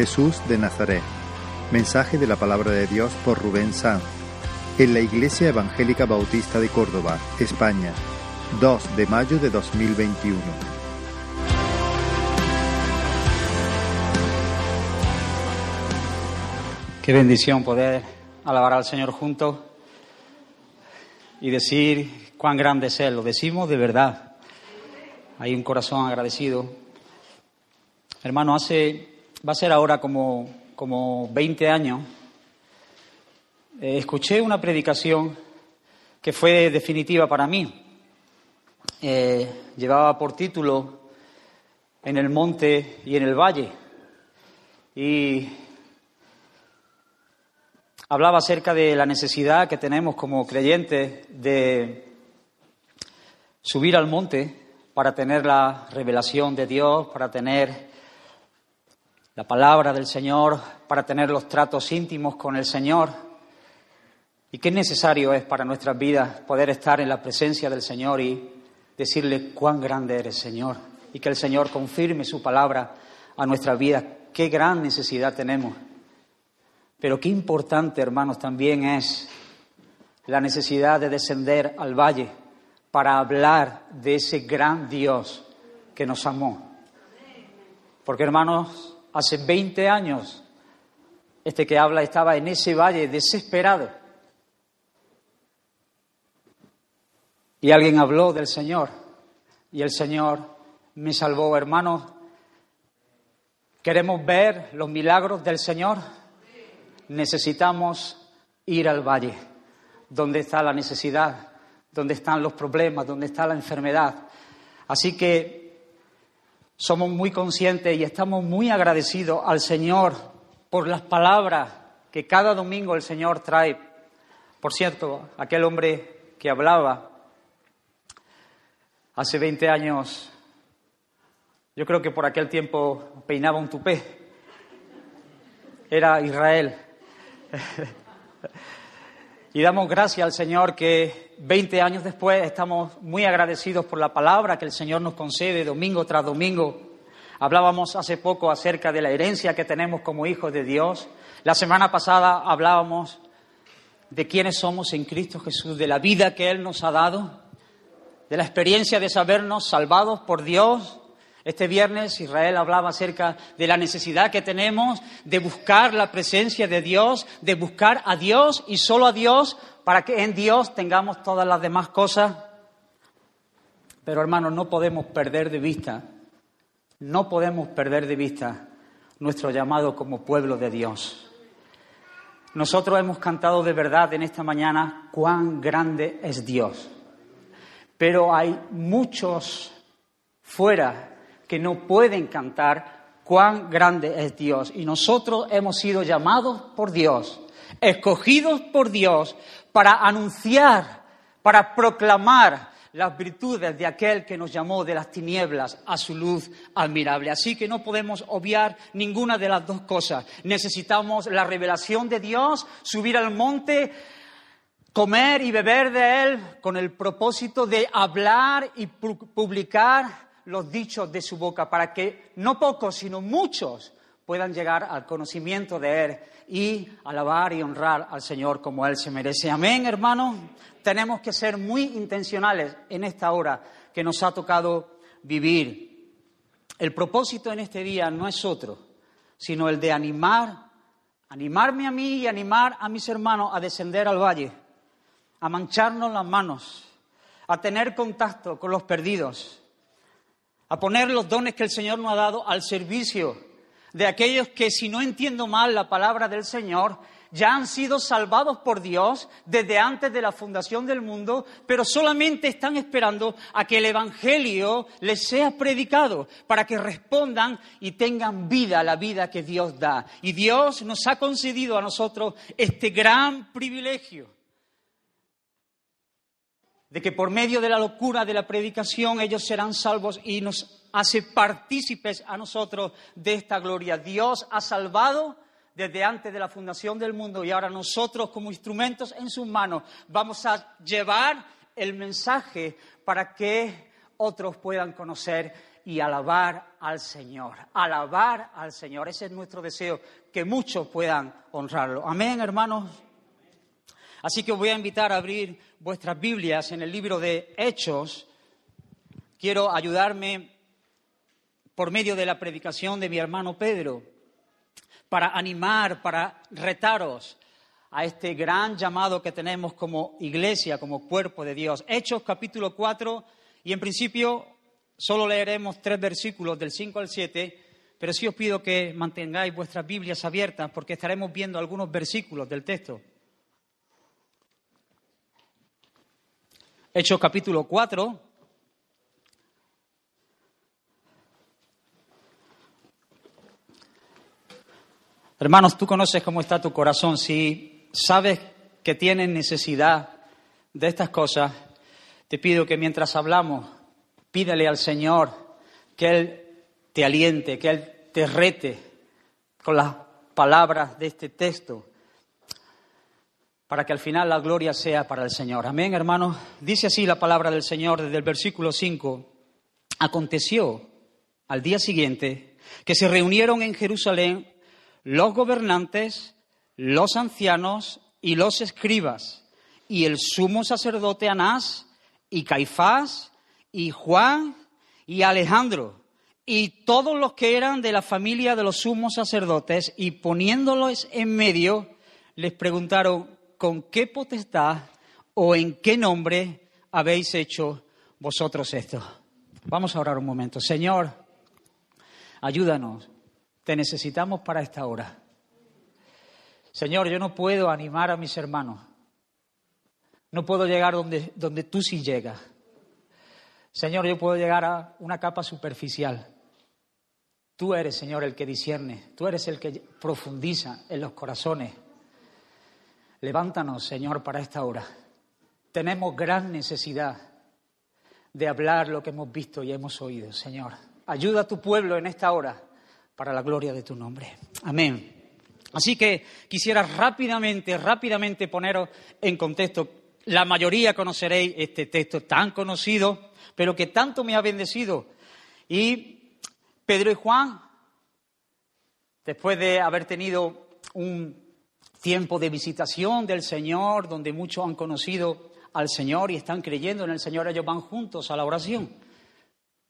Jesús de Nazaret. Mensaje de la palabra de Dios por Rubén Sanz. En la Iglesia Evangélica Bautista de Córdoba, España, 2 de mayo de 2021. Qué bendición poder alabar al Señor juntos y decir cuán grande es Él. Lo decimos de verdad. Hay un corazón agradecido. Hermano, hace, va a ser ahora como, como 20 años, eh, escuché una predicación que fue definitiva para mí. Eh, llevaba por título En el monte y en el valle. Y hablaba acerca de la necesidad que tenemos como creyentes de subir al monte para tener la revelación de Dios, para tener la palabra del Señor, para tener los tratos íntimos con el Señor. Y qué necesario es para nuestras vidas poder estar en la presencia del Señor y decirle cuán grande eres, Señor, y que el Señor confirme su palabra a nuestras vidas. Qué gran necesidad tenemos. Pero qué importante, hermanos, también es la necesidad de descender al valle para hablar de ese gran Dios que nos amó. Porque, hermanos, hace 20 años este que habla estaba en ese valle desesperado. Y alguien habló del Señor y el Señor me salvó, hermanos. ¿Queremos ver los milagros del Señor? Necesitamos ir al valle, donde está la necesidad, donde están los problemas, donde está la enfermedad. Así que somos muy conscientes y estamos muy agradecidos al Señor por las palabras que cada domingo el Señor trae. Por cierto, aquel hombre que hablaba hace 20 años, yo creo que por aquel tiempo peinaba un tupé, era Israel. Y damos gracias al Señor que 20 años después estamos muy agradecidos por la palabra que el Señor nos concede domingo tras domingo. Hablábamos hace poco acerca de la herencia que tenemos como hijos de Dios. La semana pasada hablábamos de quiénes somos en Cristo Jesús, de la vida que Él nos ha dado, de la experiencia de sabernos salvados por Dios, este viernes Israel hablaba acerca de la necesidad que tenemos de buscar la presencia de Dios, de buscar a Dios y solo a Dios para que en Dios tengamos todas las demás cosas. Pero hermanos, no podemos perder de vista, no podemos perder de vista nuestro llamado como pueblo de Dios. Nosotros hemos cantado de verdad en esta mañana cuán grande es Dios. Pero hay muchos fuera que no pueden cantar cuán grande es Dios. Y nosotros hemos sido llamados por Dios, escogidos por Dios para anunciar, para proclamar las virtudes de aquel que nos llamó de las tinieblas a su luz admirable. Así que no podemos obviar ninguna de las dos cosas. Necesitamos la revelación de Dios, subir al monte, comer y beber de Él con el propósito de hablar y publicar los dichos de su boca para que no pocos, sino muchos puedan llegar al conocimiento de Él y alabar y honrar al Señor como Él se merece. Amén, hermanos. Tenemos que ser muy intencionales en esta hora que nos ha tocado vivir. El propósito en este día no es otro, sino el de animar, animarme a mí y animar a mis hermanos a descender al valle, a mancharnos las manos, a tener contacto con los perdidos, a poner los dones que el Señor nos ha dado al servicio de aquellos que, si no entiendo mal la palabra del Señor, ya han sido salvados por Dios desde antes de la fundación del mundo, pero solamente están esperando a que el Evangelio les sea predicado para que respondan y tengan vida, la vida que Dios da. Y Dios nos ha concedido a nosotros este gran privilegio de que por medio de la locura de la predicación ellos serán salvos y nos hace partícipes a nosotros de esta gloria. Dios ha salvado desde antes de la fundación del mundo y ahora nosotros como instrumentos en sus manos vamos a llevar el mensaje para que otros puedan conocer y alabar al Señor. Alabar al Señor. Ese es nuestro deseo, que muchos puedan honrarlo. Amén, hermanos. Así que voy a invitar a abrir vuestras Biblias en el libro de Hechos. Quiero ayudarme por medio de la predicación de mi hermano Pedro para animar, para retaros a este gran llamado que tenemos como iglesia, como cuerpo de Dios. Hechos capítulo 4 y en principio solo leeremos tres versículos del 5 al 7, pero sí os pido que mantengáis vuestras Biblias abiertas porque estaremos viendo algunos versículos del texto. Hechos capítulo 4. Hermanos, tú conoces cómo está tu corazón. Si sabes que tienes necesidad de estas cosas, te pido que mientras hablamos, pídele al Señor que Él te aliente, que Él te rete con las palabras de este texto para que al final la gloria sea para el Señor. Amén, hermanos. Dice así la palabra del Señor desde el versículo 5. Aconteció al día siguiente que se reunieron en Jerusalén los gobernantes, los ancianos y los escribas, y el sumo sacerdote Anás, y Caifás, y Juan, y Alejandro, y todos los que eran de la familia de los sumos sacerdotes, y poniéndolos en medio, les preguntaron, con qué potestad o en qué nombre habéis hecho vosotros esto. Vamos a orar un momento. Señor, ayúdanos. Te necesitamos para esta hora. Señor, yo no puedo animar a mis hermanos. No puedo llegar donde, donde tú sí llegas. Señor, yo puedo llegar a una capa superficial. Tú eres, Señor, el que discierne. Tú eres el que profundiza en los corazones. Levántanos, Señor, para esta hora. Tenemos gran necesidad de hablar lo que hemos visto y hemos oído, Señor. Ayuda a tu pueblo en esta hora para la gloria de tu nombre. Amén. Así que quisiera rápidamente, rápidamente poneros en contexto. La mayoría conoceréis este texto tan conocido, pero que tanto me ha bendecido. Y Pedro y Juan, después de haber tenido un tiempo de visitación del Señor, donde muchos han conocido al Señor y están creyendo en el Señor, ellos van juntos a la oración.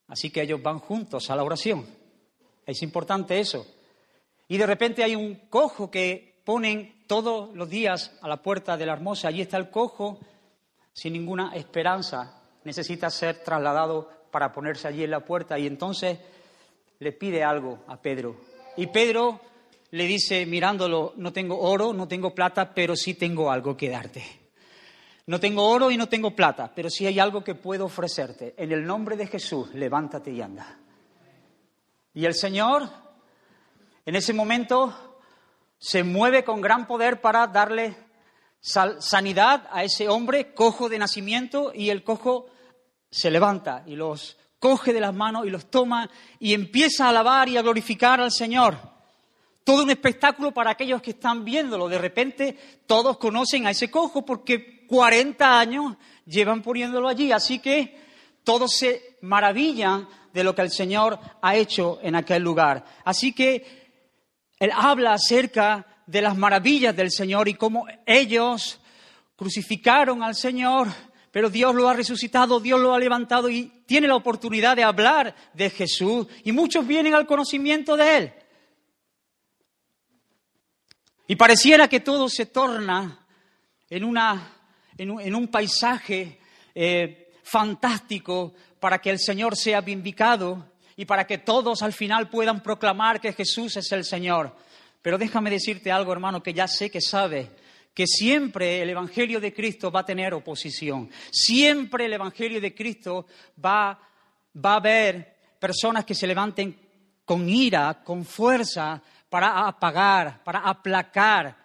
Así que ellos van juntos a la oración. Es importante eso. Y de repente hay un cojo que ponen todos los días a la puerta de la hermosa. Allí está el cojo sin ninguna esperanza. Necesita ser trasladado para ponerse allí en la puerta. Y entonces le pide algo a Pedro. Y Pedro le dice, mirándolo, no tengo oro, no tengo plata, pero sí tengo algo que darte. No tengo oro y no tengo plata, pero sí hay algo que puedo ofrecerte. En el nombre de Jesús, levántate y anda. Y el Señor, en ese momento, se mueve con gran poder para darle sanidad a ese hombre cojo de nacimiento y el cojo se levanta y los coge de las manos y los toma y empieza a alabar y a glorificar al Señor todo un espectáculo para aquellos que están viéndolo. De repente todos conocen a ese cojo porque 40 años llevan poniéndolo allí. Así que todos se maravillan de lo que el Señor ha hecho en aquel lugar. Así que Él habla acerca de las maravillas del Señor y cómo ellos crucificaron al Señor, pero Dios lo ha resucitado, Dios lo ha levantado y tiene la oportunidad de hablar de Jesús y muchos vienen al conocimiento de Él. Y pareciera que todo se torna en, una, en, un, paisaje eh, fantástico para que el Señor sea vindicado y para que todos al final puedan proclamar que Jesús es el Señor. Pero déjame decirte algo, hermano, que ya sé que sabe que siempre el Evangelio de Cristo va a tener oposición. Siempre el Evangelio de Cristo va, va a haber personas que se levanten con ira, con fuerza, para apagar, para aplacar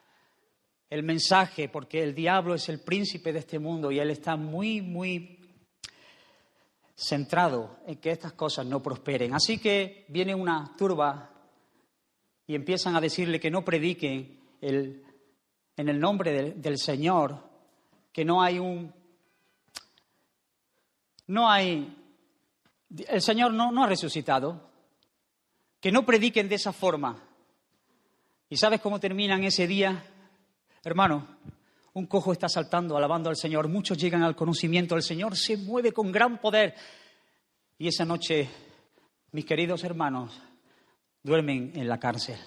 el mensaje, porque el diablo es el príncipe de este mundo y él está muy, muy centrado en que estas cosas no prosperen. Así que viene una turba y empiezan a decirle que no prediquen en el nombre del Señor, que no hay un... No hay El Señor no ha resucitado. Que no prediquen de esa forma. ¿Y sabes cómo terminan ese día? Hermano, un cojo está saltando, alabando al Señor. Muchos llegan al conocimiento. El Señor se mueve con gran poder. Y esa noche, mis queridos hermanos, duermen en la cárcel.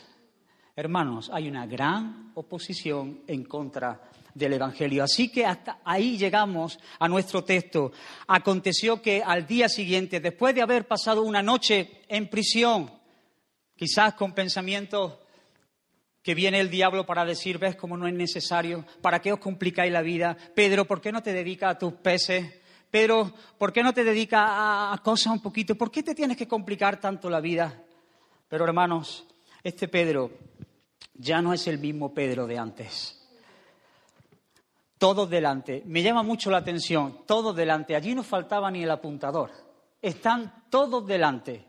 Hermanos, hay una gran oposición en contra del Evangelio. Así que hasta ahí llegamos a nuestro texto. Aconteció que al día siguiente, después de haber pasado una noche en prisión, quizás con pensamientos que viene el diablo para decir, ves cómo no es necesario, ¿para qué os complicáis la vida? Pedro, ¿por qué no te dedicas a tus peces? Pedro, ¿por qué no te dedicas a, cosas un poquito? ¿Por qué te tienes que complicar tanto la vida? Pero hermanos, este Pedro ya no es el mismo Pedro de antes. Todos delante. Me llama mucho la atención, todos delante. Allí no faltaba ni el apuntador. Están todos delante.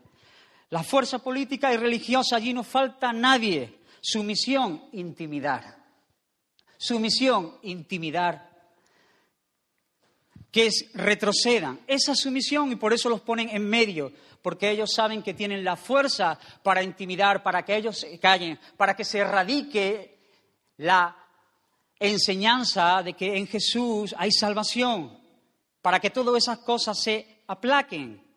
La fuerza política y religiosa, allí no falta nadie. Su misión, intimidar. Su misión, intimidar. Que es, retrocedan. Esa es su misión y por eso los ponen en medio porque ellos saben que tienen la fuerza para intimidar, para que ellos se callen, para que se erradique la enseñanza de que en Jesús hay salvación, para que todas esas cosas se aplaquen.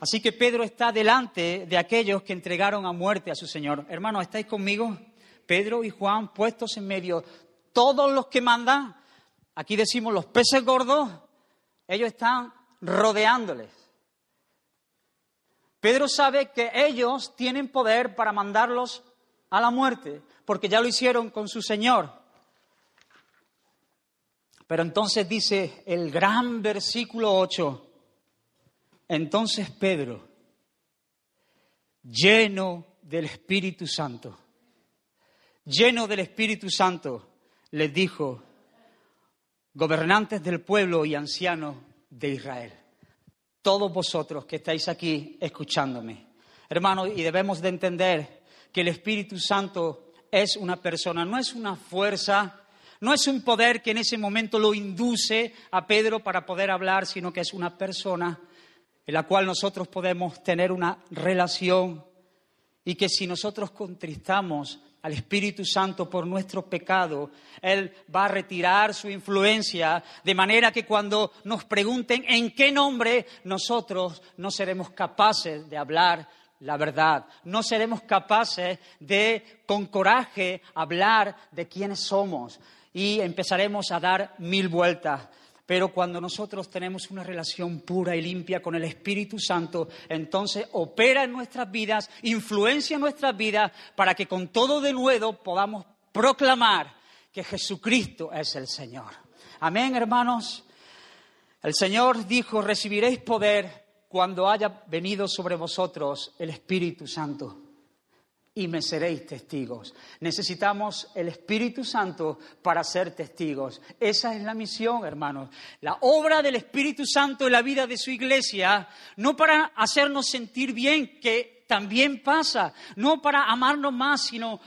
Así que Pedro está delante de aquellos que entregaron a muerte a su Señor. Hermanos, ¿estáis conmigo? Pedro y Juan puestos en medio. Todos los que mandan, aquí decimos los peces gordos, ellos están rodeándoles. Pedro sabe que ellos tienen poder para mandarlos a la muerte, porque ya lo hicieron con su Señor. Pero entonces dice el gran versículo 8, entonces Pedro, lleno del Espíritu Santo, lleno del Espíritu Santo, les dijo, gobernantes del pueblo y ancianos de Israel todos vosotros que estáis aquí escuchándome. Hermanos, y debemos de entender que el Espíritu Santo es una persona, no es una fuerza, no es un poder que en ese momento lo induce a Pedro para poder hablar, sino que es una persona en la cual nosotros podemos tener una relación y que si nosotros contristamos al Espíritu Santo por nuestro pecado, Él va a retirar su influencia, de manera que cuando nos pregunten en qué nombre, nosotros no seremos capaces de hablar la verdad, no seremos capaces de, con coraje, hablar de quiénes somos y empezaremos a dar mil vueltas. Pero cuando nosotros tenemos una relación pura y limpia con el Espíritu Santo, entonces opera en nuestras vidas, influencia en nuestras vidas, para que con todo de nuevo podamos proclamar que Jesucristo es el Señor. Amén, hermanos. El Señor dijo, recibiréis poder cuando haya venido sobre vosotros el Espíritu Santo y me seréis testigos. Necesitamos el Espíritu Santo para ser testigos. Esa es la misión, hermanos. La obra del Espíritu Santo en la vida de su iglesia, no para hacernos sentir bien, que también pasa, no para amarnos más, sino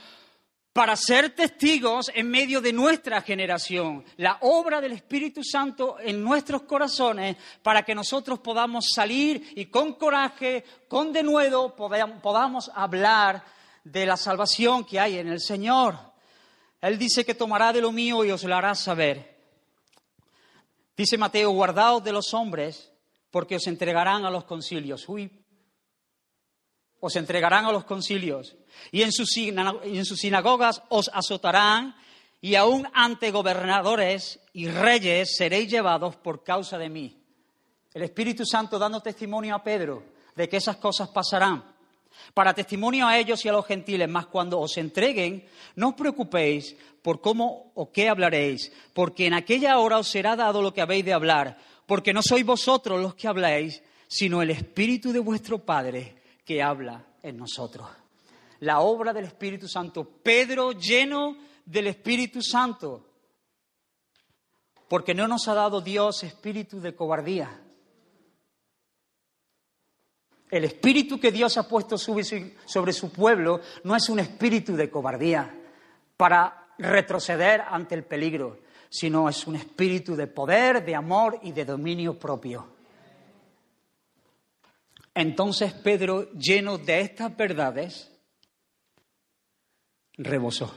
para ser testigos en medio de nuestra generación. La obra del Espíritu Santo en nuestros corazones para que nosotros podamos salir y con coraje, con denuedo, podamos hablar de la salvación que hay en el Señor. Él dice que tomará de lo mío y os lo hará saber. Dice Mateo, guardaos de los hombres porque os entregarán a los concilios. Uy, os entregarán a los concilios y en sus, sinagogas os azotarán y aún ante gobernadores y reyes seréis llevados por causa de mí. El Espíritu Santo dando testimonio a Pedro de que esas cosas pasarán para testimonio a ellos y a los gentiles, mas cuando os entreguen, no os preocupéis por cómo o qué hablaréis, porque en aquella hora os será dado lo que habéis de hablar, porque no sois vosotros los que habláis, sino el Espíritu de vuestro Padre que habla en nosotros. La obra del Espíritu Santo. Pedro lleno del Espíritu Santo. Porque no nos ha dado Dios espíritu de cobardía, el espíritu que Dios ha puesto sobre su pueblo no es un espíritu de cobardía para retroceder ante el peligro, sino es un espíritu de poder, de amor y de dominio propio. Entonces Pedro, lleno de estas verdades, rebosó.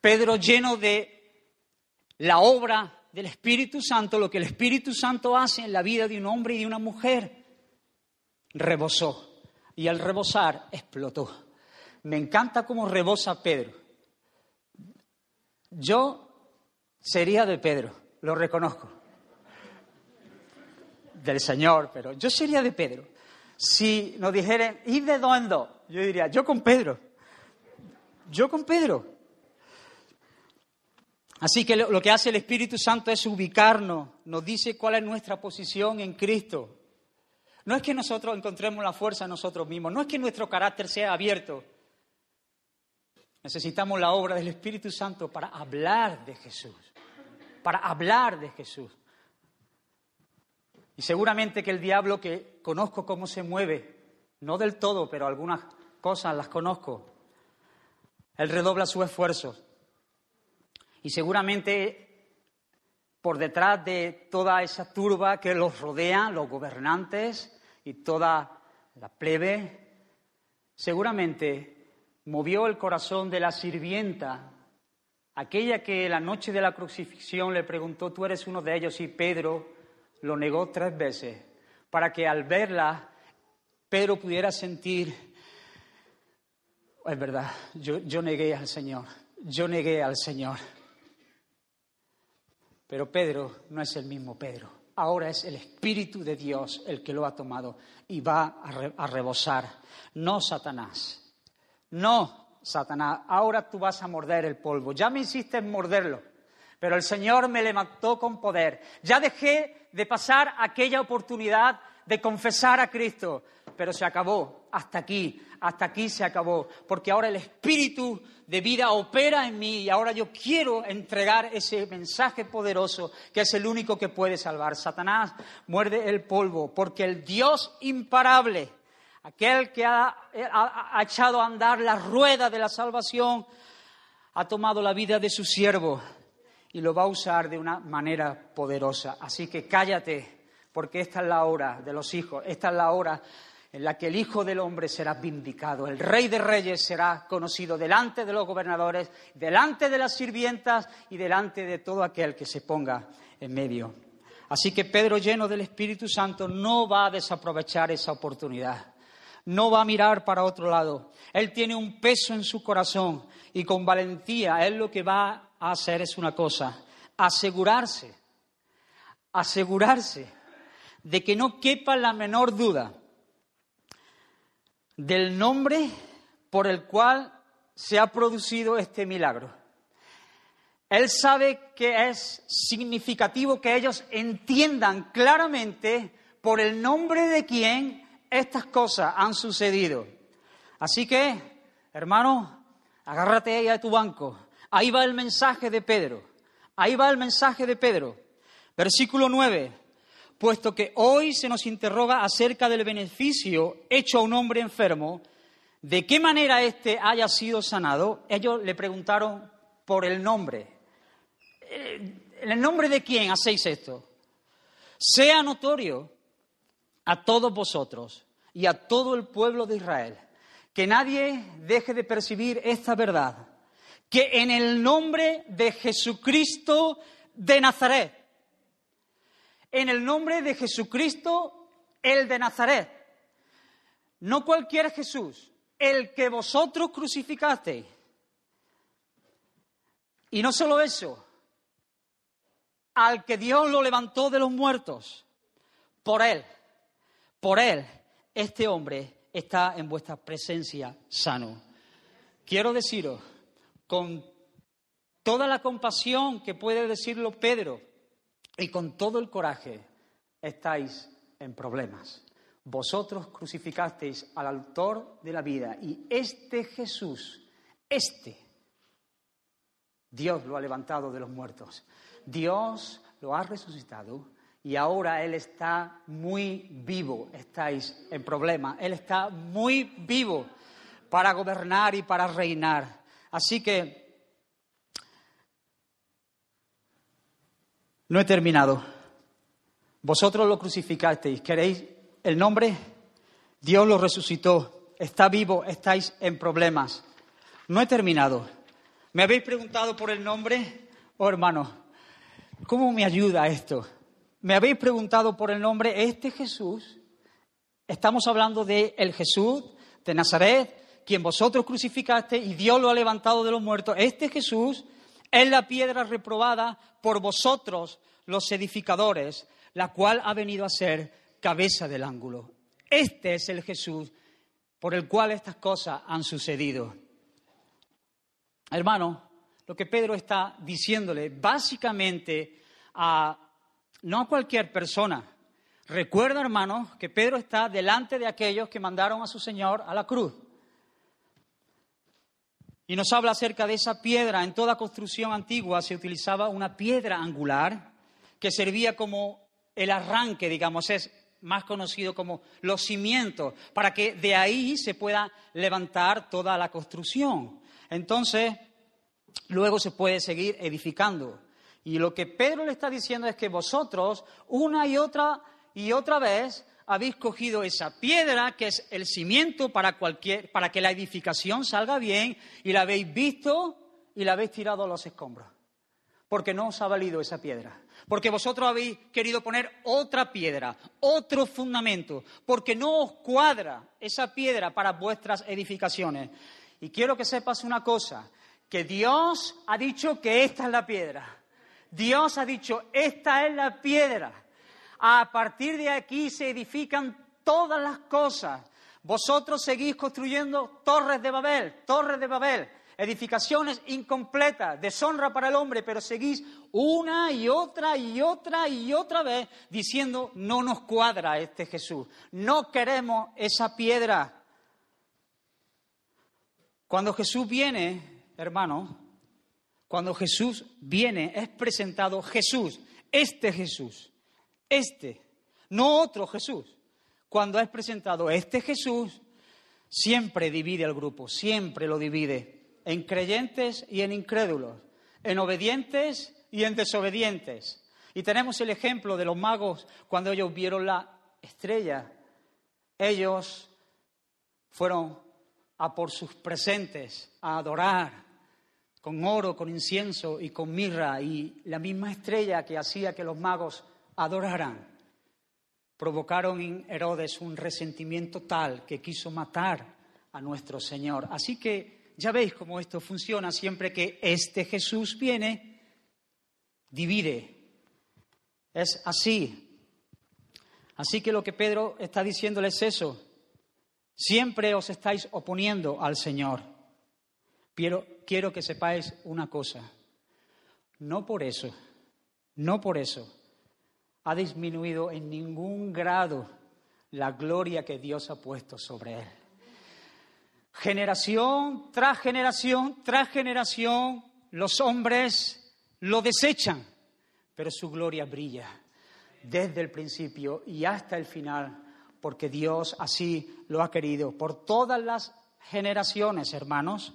Pedro, lleno de la obra del Espíritu Santo, lo que el Espíritu Santo hace en la vida de un hombre y de una mujer, rebosó. Y al rebosar explotó. Me encanta cómo rebosa Pedro. Yo sería de Pedro, lo reconozco. Del Señor, pero yo sería de Pedro. Si nos dijeran, ¿y de dónde? Yo diría, yo con Pedro. Yo con Pedro. Así que lo que hace el Espíritu Santo es ubicarnos, nos dice cuál es nuestra posición en Cristo. No es que nosotros encontremos la fuerza nosotros mismos, no es que nuestro carácter sea abierto. Necesitamos la obra del Espíritu Santo para hablar de Jesús, para hablar de Jesús. Y seguramente que el diablo, que conozco cómo se mueve, no del todo, pero algunas cosas las conozco, él redobla su esfuerzo y seguramente por detrás de toda esa turba que los rodea, los gobernantes y toda la plebe, seguramente movió el corazón de la sirvienta, aquella que la noche de la crucifixión le preguntó, tú eres uno de ellos, y Pedro lo negó tres veces, para que al verla Pedro pudiera sentir, es verdad, yo, yo negué al Señor, yo negué al Señor. Pero Pedro no es el mismo Pedro. Ahora es el Espíritu de Dios el que lo ha tomado y va a, rebosar. No Satanás. No Satanás. Ahora tú vas a morder el polvo. Ya me hiciste en morderlo. Pero el Señor me levantó con poder. Ya dejé de pasar aquella oportunidad de confesar a Cristo. Pero se acabó. Hasta aquí. Hasta aquí se acabó. Porque ahora el Espíritu de vida opera en mí y ahora yo quiero entregar ese mensaje poderoso que es el único que puede salvar. Satanás muerde el polvo porque el Dios imparable, aquel que ha, echado a andar la rueda de la salvación, ha tomado la vida de su siervo y lo va a usar de una manera poderosa. Así que cállate, porque esta es la hora de los hijos, esta es la hora en la que el Hijo del Hombre será vindicado, el Rey de Reyes será conocido delante de los gobernadores, delante de las sirvientas y delante de todo aquel que se ponga en medio. Así que Pedro, lleno del Espíritu Santo, no va a desaprovechar esa oportunidad, no va a mirar para otro lado. Él tiene un peso en su corazón y con valentía él lo que va a hacer es una cosa, asegurarse, asegurarse de que no quepa la menor duda del nombre por el cual se ha producido este milagro. Él sabe que es significativo que ellos entiendan claramente por el nombre de quién estas cosas han sucedido. Así que, hermano, agárrate ahí a tu banco. Ahí va el mensaje de Pedro. Ahí va el mensaje de Pedro. Versículo 9 puesto que hoy se nos interroga acerca del beneficio hecho a un hombre enfermo, de qué manera éste haya sido sanado, ellos le preguntaron por el nombre. Eh, ¿En el nombre de quién hacéis esto? Sea notorio a todos vosotros y a todo el pueblo de Israel que nadie deje de percibir esta verdad, que en el nombre de Jesucristo de Nazaret, en el nombre de Jesucristo, el de Nazaret. No cualquier Jesús, el que vosotros crucificasteis. Y no solo eso, al que Dios lo levantó de los muertos, por él, por él, este hombre está en vuestra presencia sano. Quiero deciros, con toda la compasión que puede decirlo Pedro, y con todo el coraje estáis en problemas. Vosotros crucificasteis al autor de la vida y este Jesús, este, Dios lo ha levantado de los muertos. Dios lo ha resucitado y ahora Él está muy vivo. Estáis en problemas. Él está muy vivo para gobernar y para reinar. Así que No he terminado. Vosotros lo crucificasteis. ¿Queréis el nombre, Dios lo resucitó, está vivo, estáis en problemas. No he terminado. ¿Me habéis preguntado por el nombre? Oh, hermano, ¿cómo me ayuda esto? ¿Me habéis preguntado por el nombre? Este Jesús, estamos hablando de el Jesús de Nazaret, quien vosotros crucificaste y Dios lo ha levantado de los muertos. Este Jesús es la piedra reprobada por vosotros, los edificadores, la cual ha venido a ser cabeza del ángulo. Este es el Jesús por el cual estas cosas han sucedido. Hermano, lo que Pedro está diciéndole básicamente a no a cualquier persona. Recuerda, hermano, que Pedro está delante de aquellos que mandaron a su Señor a la cruz. Y nos habla acerca de esa piedra. En toda construcción antigua se utilizaba una piedra angular que servía como el arranque, digamos, es más conocido como los cimientos, para que de ahí se pueda levantar toda la construcción. Entonces, luego se puede seguir edificando. Y lo que Pedro le está diciendo es que vosotros, una y otra y otra vez, habéis cogido esa piedra que es el cimiento para, cualquier, para que la edificación salga bien y la habéis visto y la habéis tirado a los escombros. Porque no os ha valido esa piedra. Porque vosotros habéis querido poner otra piedra, otro fundamento. Porque no os cuadra esa piedra para vuestras edificaciones. Y quiero que sepas una cosa, que Dios ha dicho que esta es la piedra. Dios ha dicho, esta es la piedra. A partir de aquí se edifican todas las cosas. Vosotros seguís construyendo torres de Babel, torres de Babel, edificaciones incompletas, deshonra para el hombre, pero seguís una y otra y otra y otra vez diciendo, no nos cuadra este Jesús, no queremos esa piedra. Cuando Jesús viene, hermano, cuando Jesús viene, es presentado Jesús, este Jesús, este, no otro Jesús. Cuando es presentado este Jesús, siempre divide al grupo, siempre lo divide en creyentes y en incrédulos, en obedientes y en desobedientes. Y tenemos el ejemplo de los magos cuando ellos vieron la estrella. Ellos fueron a por sus presentes, a adorar, con oro, con incienso y con mirra, y la misma estrella que hacía que los magos adoraran, provocaron en Herodes un resentimiento tal que quiso matar a nuestro Señor. Así que ya veis cómo esto funciona siempre que este Jesús viene, divide. Es así. Así que lo que Pedro está diciéndoles es eso. Siempre os estáis oponiendo al Señor. Pero quiero que sepáis una cosa. No por eso, no por eso ha disminuido en ningún grado la gloria que Dios ha puesto sobre él. Generación tras generación tras generación, los hombres lo desechan, pero su gloria brilla desde el principio y hasta el final, porque Dios así lo ha querido. Por todas las generaciones, hermanos,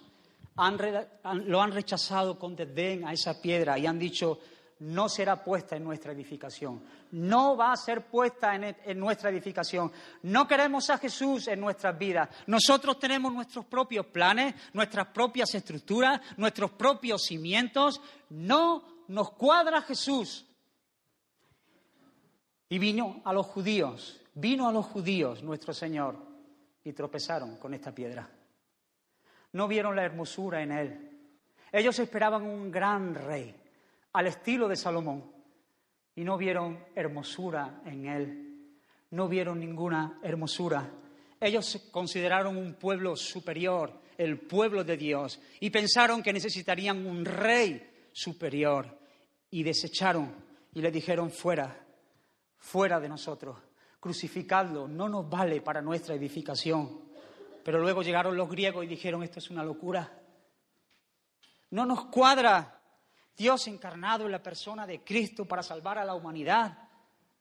lo han rechazado con desdén a esa piedra y han dicho, no será puesta en nuestra edificación, no va a ser puesta en, en, nuestra edificación. No queremos a Jesús en nuestras vidas. Nosotros tenemos nuestros propios planes, nuestras propias estructuras, nuestros propios cimientos. No nos cuadra Jesús. Y vino a los judíos, vino a los judíos nuestro Señor y tropezaron con esta piedra no vieron la hermosura en él. Ellos esperaban un gran rey, al estilo de Salomón, y no vieron hermosura en él. No vieron ninguna hermosura. Ellos se consideraron un pueblo superior, el pueblo de Dios, y pensaron que necesitarían un rey superior, y desecharon y le dijeron fuera, fuera de nosotros, crucificadlo, no nos vale para nuestra edificación. Pero luego llegaron los griegos y dijeron, esto es una locura. No nos cuadra Dios encarnado en la persona de Cristo para salvar a la humanidad.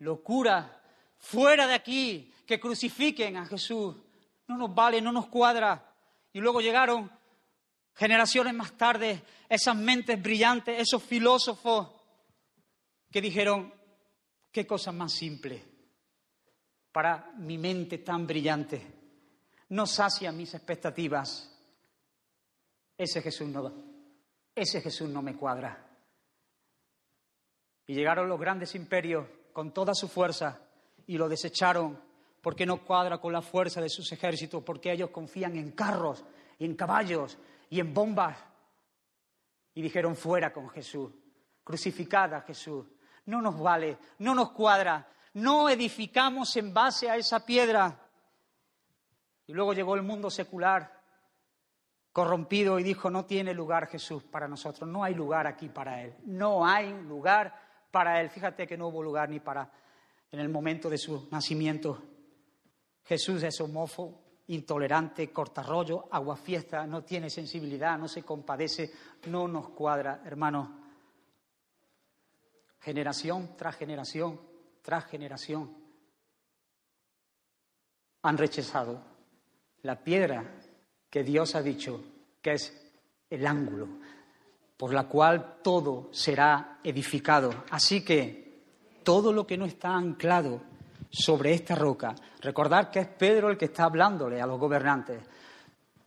Locura. Fuera de aquí, que crucifiquen a Jesús. No nos vale, no nos cuadra. Y luego llegaron generaciones más tarde esas mentes brillantes, esos filósofos que dijeron, qué cosa más simple. para mi mente tan brillante. No sacia mis expectativas. Ese Jesús no, ese Jesús no me cuadra. Y llegaron los grandes imperios con toda su fuerza y lo desecharon porque no cuadra con la fuerza de sus ejércitos, porque ellos confían en carros y en caballos y en bombas. Y dijeron fuera con Jesús, crucificada Jesús. No nos vale, no nos cuadra, no edificamos en base a esa piedra. Y luego llegó el mundo secular, corrompido, y dijo, no tiene lugar Jesús para nosotros, no hay lugar aquí para Él, no hay lugar para Él. Fíjate que no hubo lugar ni para en el momento de su nacimiento. Jesús es homófobo, intolerante, cortarrollo, aguafiesta, no tiene sensibilidad, no se compadece, no nos cuadra, hermano. Generación tras generación tras generación han rechazado la piedra que Dios ha dicho que es el ángulo por la cual todo será edificado. Así que todo lo que no está anclado sobre esta roca. Recordad que es Pedro el que está hablándole a los gobernantes.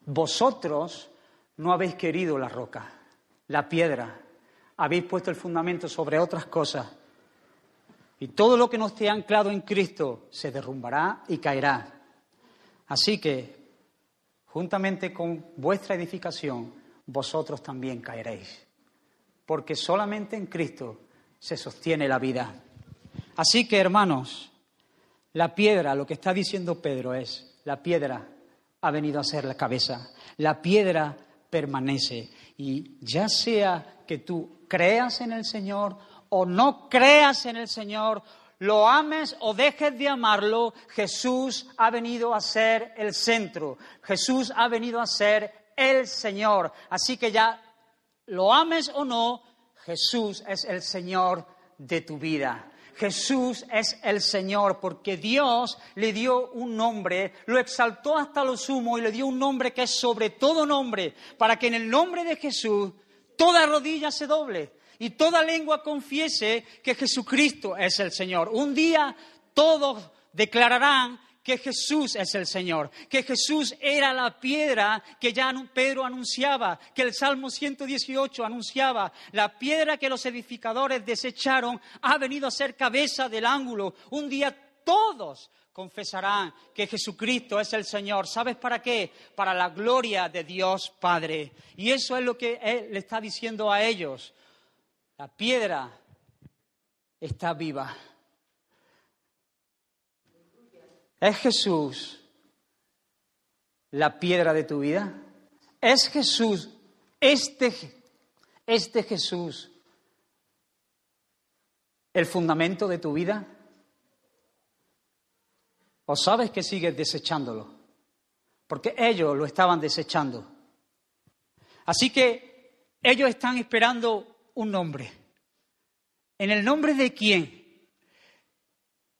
Vosotros no habéis querido la roca, la piedra, habéis puesto el fundamento sobre otras cosas. Y todo lo que no esté anclado en Cristo se derrumbará y caerá. Así que, juntamente con vuestra edificación, vosotros también caeréis. Porque solamente en Cristo se sostiene la vida. Así que, hermanos, la piedra, lo que está diciendo Pedro es, la piedra ha venido a ser la cabeza, la piedra permanece. Y ya sea que tú creas en el Señor o no creas en el Señor, lo ames o dejes de amarlo, Jesús ha venido a ser el centro, Jesús ha venido a ser el Señor. Así que ya lo ames o no, Jesús es el Señor de tu vida. Jesús es el Señor, porque Dios le dio un nombre, lo exaltó hasta lo sumo y le dio un nombre que es sobre todo nombre, para que en el nombre de Jesús toda rodilla se doble y toda lengua confiese que Jesucristo es el Señor. Un día todos declararán que Jesús es el Señor, que Jesús era la piedra que ya Pedro anunciaba, que el Salmo 118 anunciaba, la piedra que los edificadores desecharon ha venido a ser cabeza del ángulo. Un día todos confesarán que Jesucristo es el Señor. ¿Sabes para qué? Para la gloria de Dios Padre. Y eso es lo que Él le está diciendo a ellos. La piedra está viva. ¿Es Jesús la piedra de tu vida? ¿Es Jesús, este, este Jesús, el fundamento de tu vida? ¿O sabes que sigues desechándolo? Porque ellos lo estaban desechando. Así que ellos están esperando un nombre. ¿En el nombre de quién?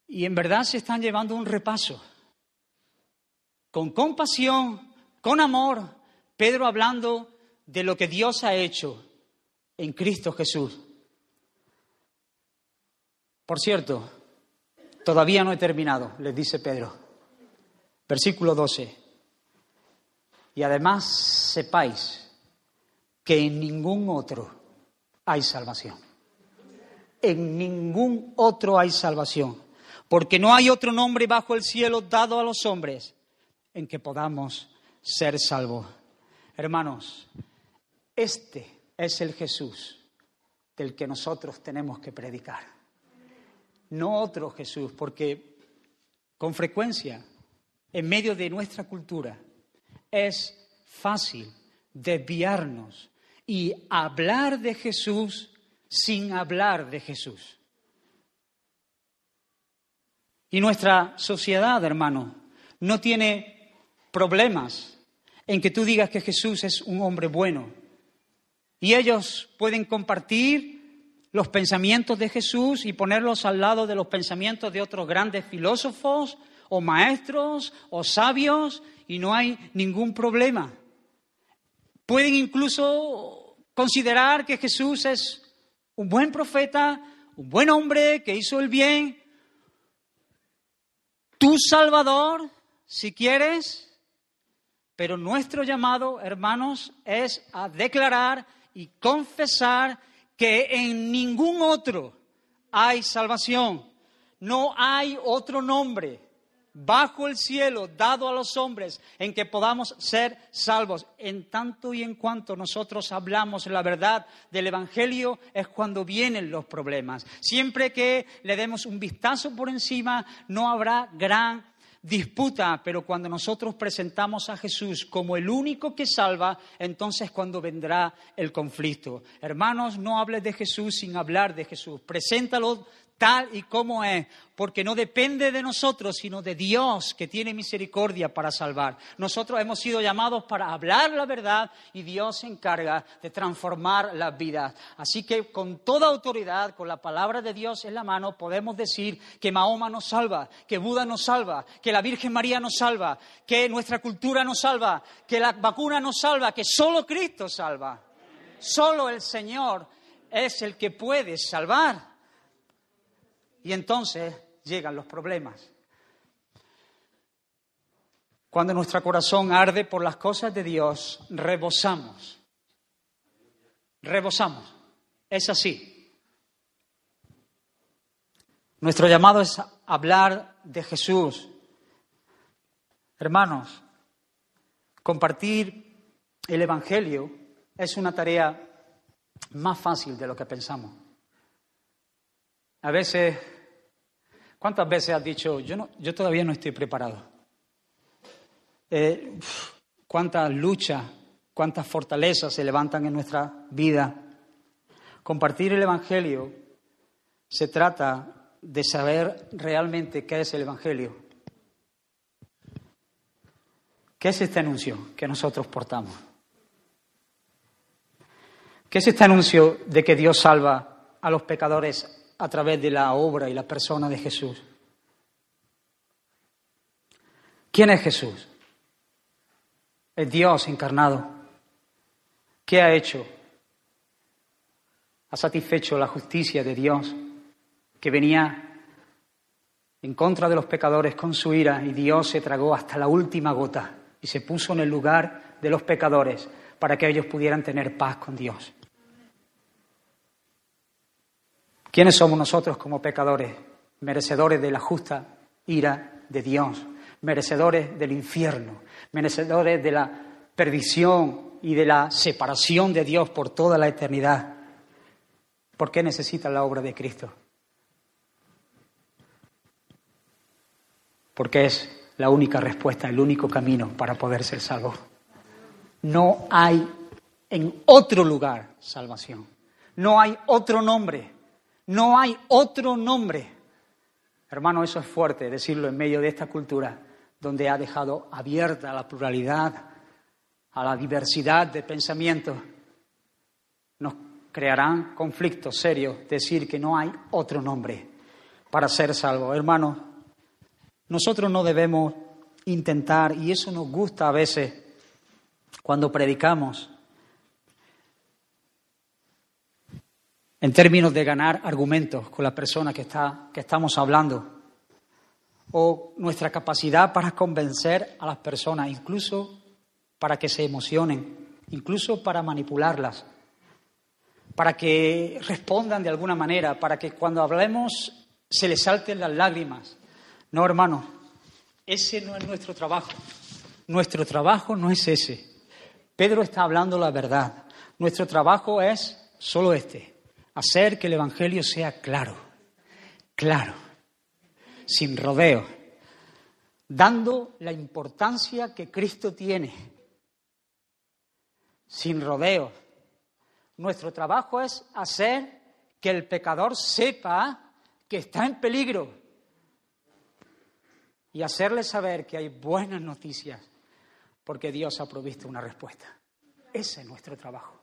Y en verdad se están llevando un repaso. Con compasión, con amor, Pedro hablando de lo que Dios ha hecho en Cristo Jesús. Por cierto, todavía no he terminado, les dice Pedro. Versículo 12. Y además sepáis que en ningún otro hay salvación. En ningún otro hay salvación porque no hay otro nombre bajo el cielo dado a los hombres en que podamos ser salvos. Hermanos, este es el Jesús del que nosotros tenemos que predicar. No otro Jesús, porque con frecuencia, en medio de nuestra cultura, es fácil desviarnos y hablar de Jesús sin hablar de Jesús. Y nuestra sociedad, hermano, no tiene problemas en que tú digas que Jesús es un hombre bueno. Y ellos pueden compartir los pensamientos de Jesús y ponerlos al lado de los pensamientos de otros grandes filósofos o maestros o sabios y no hay ningún problema. Pueden incluso considerar que Jesús es un buen profeta, un buen hombre que hizo el bien, tu Salvador, si quieres, pero nuestro llamado, hermanos, es a declarar y confesar que en ningún otro hay salvación. No hay otro nombre bajo el cielo dado a los hombres en que podamos ser salvos. En tanto y en cuanto nosotros hablamos la verdad del Evangelio es cuando vienen los problemas. Siempre que le demos un vistazo por encima no habrá gran disputa, pero cuando nosotros presentamos a Jesús como el único que salva, entonces cuando vendrá el conflicto. Hermanos, no hables de Jesús sin hablar de Jesús. Preséntalo tal y como es, porque no depende de nosotros, sino de Dios que tiene misericordia para salvar. Nosotros hemos sido llamados para hablar la verdad y Dios se encarga de transformar las vidas. Así que con toda autoridad, con la palabra de Dios en la mano, podemos decir que Mahoma nos salva, que Buda nos salva, que la Virgen María nos salva, que nuestra cultura nos salva, que la vacuna nos salva, que solo Cristo salva. Solo el Señor es el que puede salvar. Y entonces llegan los problemas. Cuando nuestro corazón arde por las cosas de Dios, rebosamos. Rebosamos. Es así. Nuestro llamado es hablar de Jesús. Hermanos, compartir el Evangelio es una tarea más fácil de lo que pensamos. A veces ¿Cuántas veces has dicho, yo, no, yo todavía no estoy preparado? Eh, ¿Cuántas luchas, cuántas fortalezas se levantan en nuestra vida? Compartir el Evangelio se trata de saber realmente qué es el Evangelio. ¿Qué es este anuncio que nosotros portamos? ¿Qué es este anuncio de que Dios salva a los pecadores a través de la obra y la persona de Jesús. ¿Quién es Jesús? Es Dios encarnado. ¿Qué ha hecho? Ha satisfecho la justicia de Dios, que venía en contra de los pecadores con su ira y Dios se tragó hasta la última gota y se puso en el lugar de los pecadores para que ellos pudieran tener paz con Dios. ¿Quiénes somos nosotros como pecadores? Merecedores de la justa ira de Dios, merecedores del infierno, merecedores de la perdición y de la separación de Dios por toda la eternidad. ¿Por qué necesitan la obra de Cristo? Porque es la única respuesta, el único camino para poder ser salvo. No hay en otro lugar salvación. No hay otro nombre no hay otro nombre. Hermano, eso es fuerte decirlo en medio de esta cultura donde ha dejado abierta la pluralidad, a la diversidad de pensamientos. Nos crearán conflictos serios decir que no hay otro nombre para ser salvo. Hermano, nosotros no debemos intentar, y eso nos gusta a veces cuando predicamos, en términos de ganar argumentos con la persona que, está, que estamos hablando, o nuestra capacidad para convencer a las personas, incluso para que se emocionen, incluso para manipularlas, para que respondan de alguna manera, para que cuando hablemos se les salten las lágrimas. No, hermano, ese no es nuestro trabajo. Nuestro trabajo no es ese. Pedro está hablando la verdad. Nuestro trabajo es solo este, hacer que el Evangelio sea claro, claro, sin rodeo, dando la importancia que Cristo tiene, sin rodeo. Nuestro trabajo es hacer que el pecador sepa que está en peligro y hacerle saber que hay buenas noticias porque Dios ha provisto una respuesta. Ese es nuestro trabajo.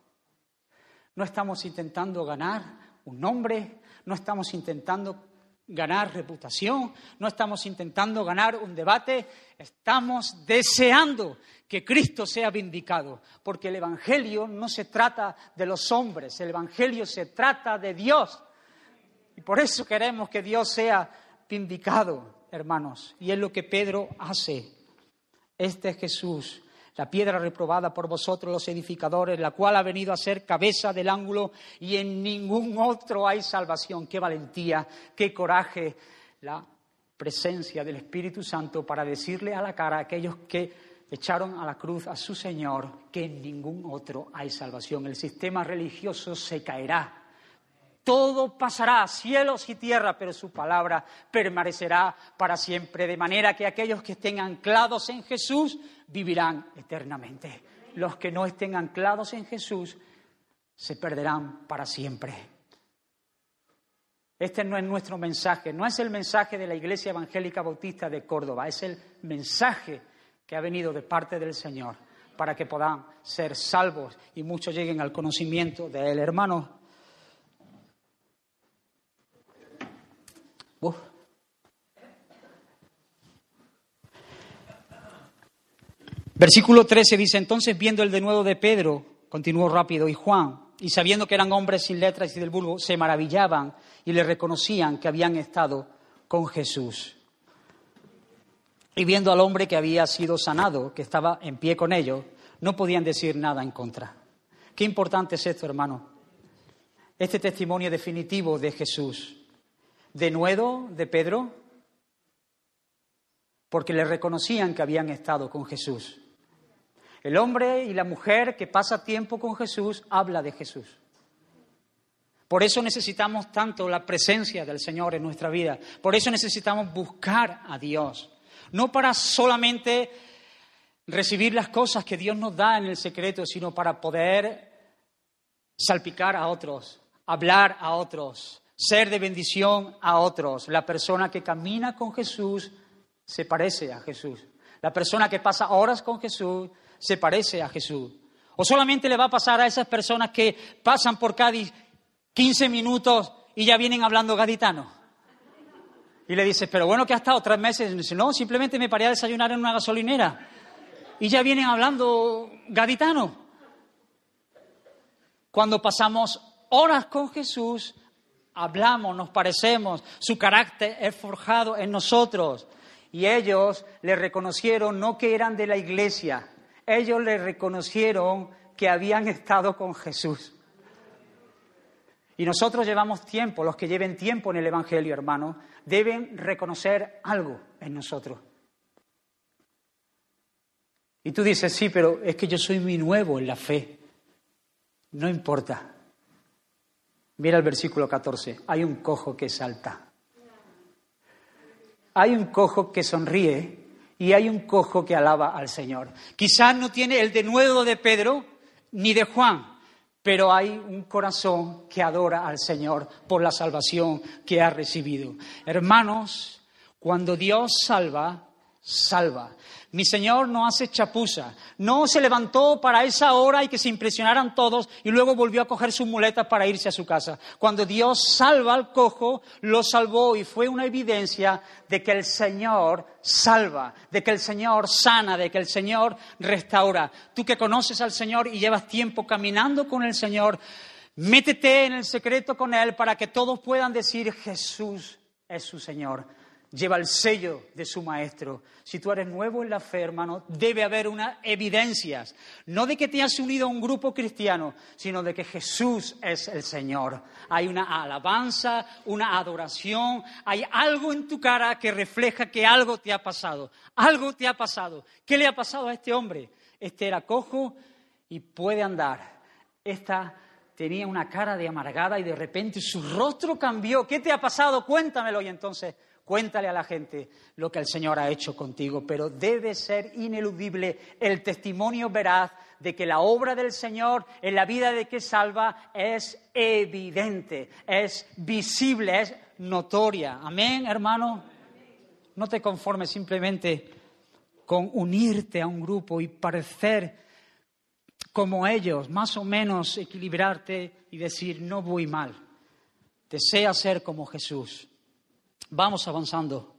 No estamos intentando ganar un nombre, no estamos intentando ganar reputación, no estamos intentando ganar un debate, estamos deseando que Cristo sea vindicado, porque el Evangelio no se trata de los hombres, el Evangelio se trata de Dios. Y por eso queremos que Dios sea vindicado. hermanos, y es lo que Pedro hace. Este es Jesús, la piedra reprobada por vosotros los edificadores, la cual ha venido a ser cabeza del ángulo y en ningún otro hay salvación. Qué valentía, qué coraje, la presencia del Espíritu Santo para decirle a la cara a aquellos que echaron a la cruz a su Señor que en ningún otro hay salvación. El sistema religioso se caerá. Todo pasará, cielos y tierra, pero su palabra permanecerá para siempre, de manera que aquellos que estén anclados en Jesús vivirán eternamente. Los que no estén anclados en Jesús se perderán para siempre. Este no es nuestro mensaje, no es el mensaje de la Iglesia Evangélica Bautista de Córdoba, es el mensaje que ha venido de parte del Señor para que puedan ser salvos y muchos lleguen al conocimiento de Él. Hermanos, Versículo 13 dice, entonces viendo el denuedo de Pedro, continuó rápido, y Juan, y sabiendo que eran hombres sin letras y del vulgo, se maravillaban y le reconocían que habían estado con Jesús. Y viendo al hombre que había sido sanado, que estaba en pie con ellos, no podían decir nada en contra. Qué importante es esto, hermano. Este testimonio definitivo de Jesús. Denuedo de Pedro, porque le reconocían que habían estado con Jesús. El hombre y la mujer que pasa tiempo con Jesús habla de Jesús. Por eso necesitamos tanto la presencia del Señor en nuestra vida. Por eso necesitamos buscar a Dios. No para solamente recibir las cosas que Dios nos da en el secreto, sino para poder salpicar a otros, hablar a otros, ser de bendición a otros. La persona que camina con Jesús se parece a Jesús. La persona que pasa horas con Jesús se parece a Jesús. O solamente le va a pasar a esas personas que pasan por Cádiz 15 minutos y ya vienen hablando gaditano. Y le dices, pero bueno, que ha estado tres meses. Y dice, no, simplemente me paré a desayunar en una gasolinera. Y ya vienen hablando gaditano. Cuando pasamos horas con Jesús, hablamos, nos parecemos, su carácter es forjado en nosotros. Y ellos le reconocieron no que eran de la iglesia, ellos le reconocieron que habían estado con Jesús. Y nosotros llevamos tiempo, los que lleven tiempo en el Evangelio, hermano, deben reconocer algo en nosotros. Y tú dices, sí, pero es que yo soy muy nuevo en la fe. No importa. Mira el versículo 14. Hay un cojo que salta. Hay un cojo que sonríe y hay un cojo que alaba al Señor. Quizás no tiene el denuedo de Pedro ni de Juan, pero hay un corazón que adora al Señor por la salvación que ha recibido. Hermanos, cuando Dios salva, salva. Mi Señor no hace chapuza. No se levantó para esa hora y que se impresionaran todos y luego volvió a coger sus muletas para irse a su casa. Cuando Dios salva al cojo, lo salvó y fue una evidencia de que el Señor salva, de que el Señor sana, de que el Señor restaura. Tú que conoces al Señor y llevas tiempo caminando con el Señor, métete en el secreto con Él para que todos puedan decir Jesús es su Señor lleva el sello de su maestro. Si tú eres nuevo en la fe, hermano, debe haber unas evidencias, no de que te has unido a un grupo cristiano, sino de que Jesús es el Señor. Hay una alabanza, una adoración, hay algo en tu cara que refleja que algo te ha pasado, algo te ha pasado. ¿Qué le ha pasado a este hombre? Este era cojo y puede andar. Esta tenía una cara de amargada y de repente su rostro cambió. ¿Qué te ha pasado? Cuéntamelo. Y entonces Cuéntale a la gente lo que el Señor ha hecho contigo, pero debe ser ineludible el testimonio veraz de que la obra del Señor en la vida de que salva es evidente, es visible, es notoria. Amén, hermano. No te conformes simplemente con unirte a un grupo y parecer como ellos, más o menos equilibrarte y decir, no voy mal. Desea ser como Jesús. Vamos avanzando.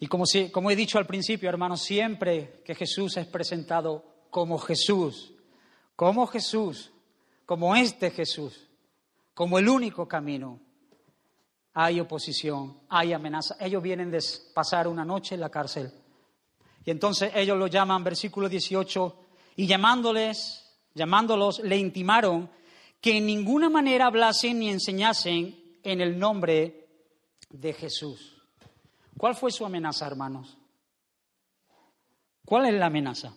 Y como, como he dicho al principio, hermanos, siempre que Jesús es presentado como Jesús, como Jesús, como este Jesús, como el único camino, hay oposición, hay amenaza. Ellos vienen de pasar una noche en la cárcel. Y entonces ellos lo llaman, versículo 18, y llamándoles, llamándolos, le intimaron que en ninguna manera hablasen ni enseñasen en el nombre de Jesús. ¿Cuál fue su amenaza, hermanos? ¿Cuál es la amenaza?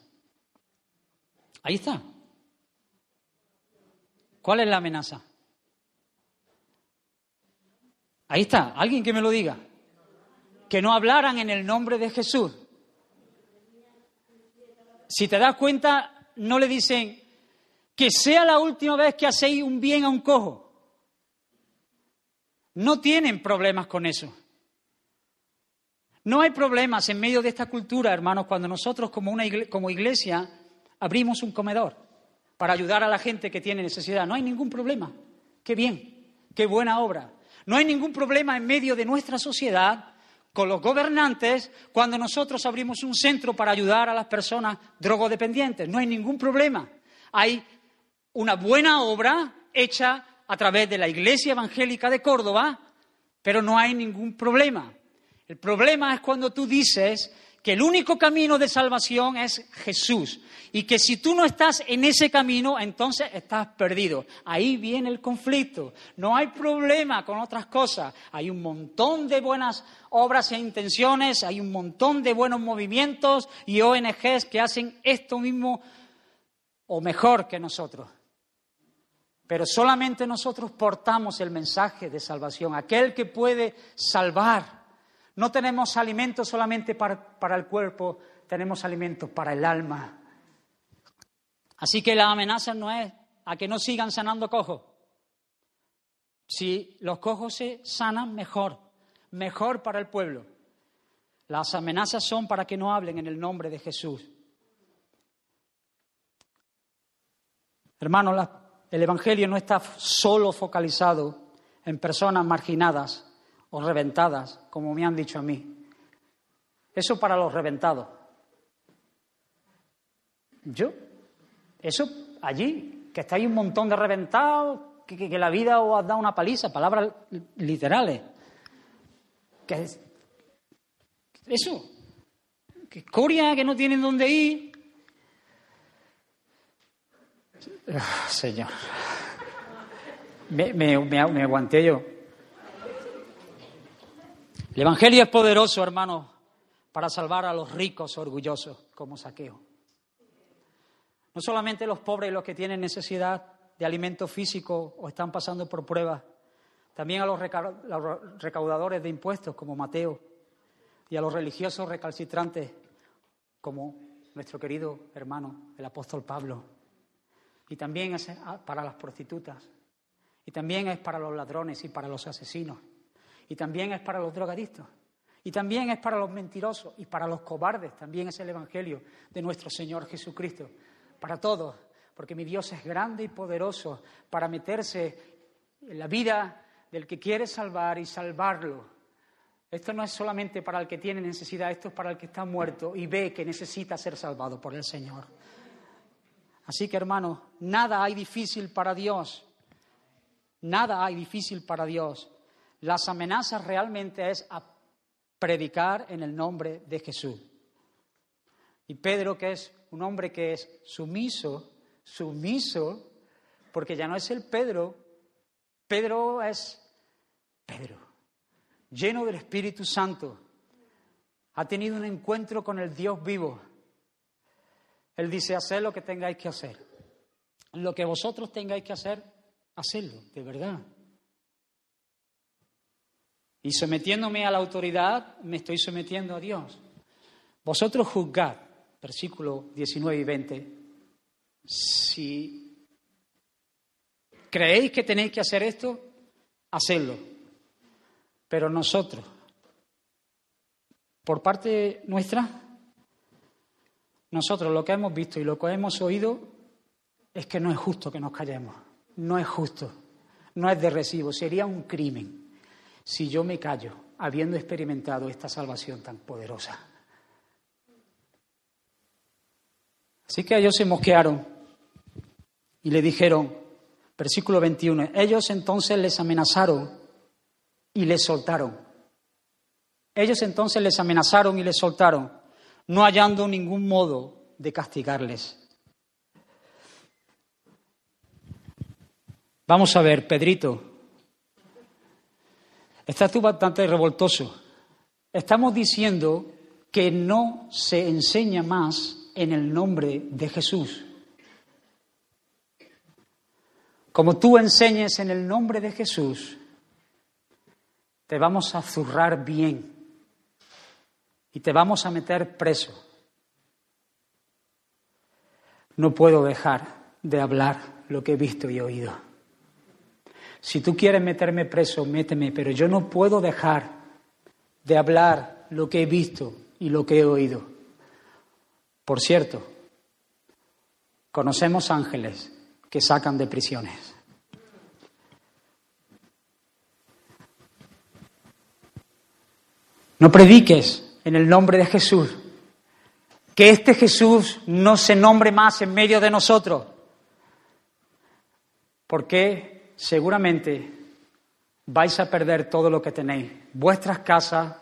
Ahí está. ¿Cuál es la amenaza? Ahí está, alguien que me lo diga. Que no hablaran en el nombre de Jesús. Si te das cuenta, no le dicen que sea la última vez que hacéis un bien a un cojo. No tienen problemas con eso. No hay problemas en medio de esta cultura, hermanos, cuando nosotros como, una como iglesia abrimos un comedor para ayudar a la gente que tiene necesidad. No hay ningún problema. Qué bien, qué buena obra. No hay ningún problema en medio de nuestra sociedad con los gobernantes cuando nosotros abrimos un centro para ayudar a las personas drogodependientes. No hay ningún problema. Hay una buena obra hecha a través de la Iglesia Evangélica de Córdoba, pero no hay ningún problema. El problema es cuando tú dices que el único camino de salvación es Jesús y que si tú no estás en ese camino, entonces estás perdido. Ahí viene el conflicto. No hay problema con otras cosas. Hay un montón de buenas obras e intenciones, hay un montón de buenos movimientos y ONGs que hacen esto mismo o mejor que nosotros. Pero solamente nosotros portamos el mensaje de salvación, aquel que puede salvar no tenemos alimento solamente para, el cuerpo, tenemos alimento para el alma. Así que la amenaza no es a que no sigan sanando cojos. Si los cojos se sanan, mejor, mejor para el pueblo. Las amenazas son para que no hablen en el nombre de Jesús. Hermanos, el Evangelio no está solo focalizado en personas marginadas, o reventadas, como me han dicho a mí. Eso para los reventados. Yo, eso allí, que estáis un montón de reventados, que, la vida os ha dado una paliza, palabras literales. Que es, eso, que escoria, que no tienen dónde ir. Ah, señor, me, aguanté yo. El Evangelio es poderoso, hermano, para salvar a los ricos orgullosos como saqueo. No solamente los pobres y los que tienen necesidad de alimento físico o están pasando por pruebas, también a los recaudadores de impuestos como Mateo y a los religiosos recalcitrantes como nuestro querido hermano, el apóstol Pablo. Y también es para las prostitutas. Y también es para los ladrones y para los asesinos. Y también es para los drogadictos. Y también es para los mentirosos y para los cobardes. También es el Evangelio de nuestro Señor Jesucristo. Para todos. Porque mi Dios es grande y poderoso para meterse en la vida del que quiere salvar y salvarlo. Esto no es solamente para el que tiene necesidad, esto es para el que está muerto y ve que necesita ser salvado por el Señor. Así que hermanos, nada hay difícil para Dios. Nada hay difícil para Dios. Las amenazas realmente es predicar en el nombre de Jesús. Y Pedro, que es un hombre que es sumiso, sumiso, porque ya no es el Pedro, Pedro es Pedro, lleno del Espíritu Santo, ha tenido un encuentro con el Dios vivo. Él dice, haced lo que tengáis que hacer. Lo que vosotros tengáis que hacer, hacedlo, de verdad. Y sometiéndome a la autoridad, me estoy sometiendo a Dios. Vosotros juzgad, versículo 19 y 20, si creéis que tenéis que hacer esto, hacedlo. Pero nosotros, por parte nuestra, nosotros lo que hemos visto y lo que hemos oído es que no es justo que nos callemos. No es justo. No es de recibo. Sería un crimen si yo me callo habiendo experimentado esta salvación tan poderosa? Así que ellos se mosquearon y le dijeron, versículo 21, ellos entonces les amenazaron y les soltaron. Ellos entonces les amenazaron y les soltaron, no hallando ningún modo de castigarles. Vamos a ver, Pedrito, estás tú bastante revoltoso. Estamos diciendo que no se enseña más en el nombre de Jesús. Como tú enseñes en el nombre de Jesús, te vamos a zurrar bien y te vamos a meter preso. No puedo dejar de hablar lo que he visto y oído. Si tú quieres meterme preso, méteme, pero yo no puedo dejar de hablar lo que he visto y lo que he oído. Por cierto, conocemos ángeles que sacan de prisiones. No prediques en el nombre de Jesús. Que este Jesús no se nombre más en medio de nosotros. Porque seguramente vais a perder todo lo que tenéis. Vuestras casas,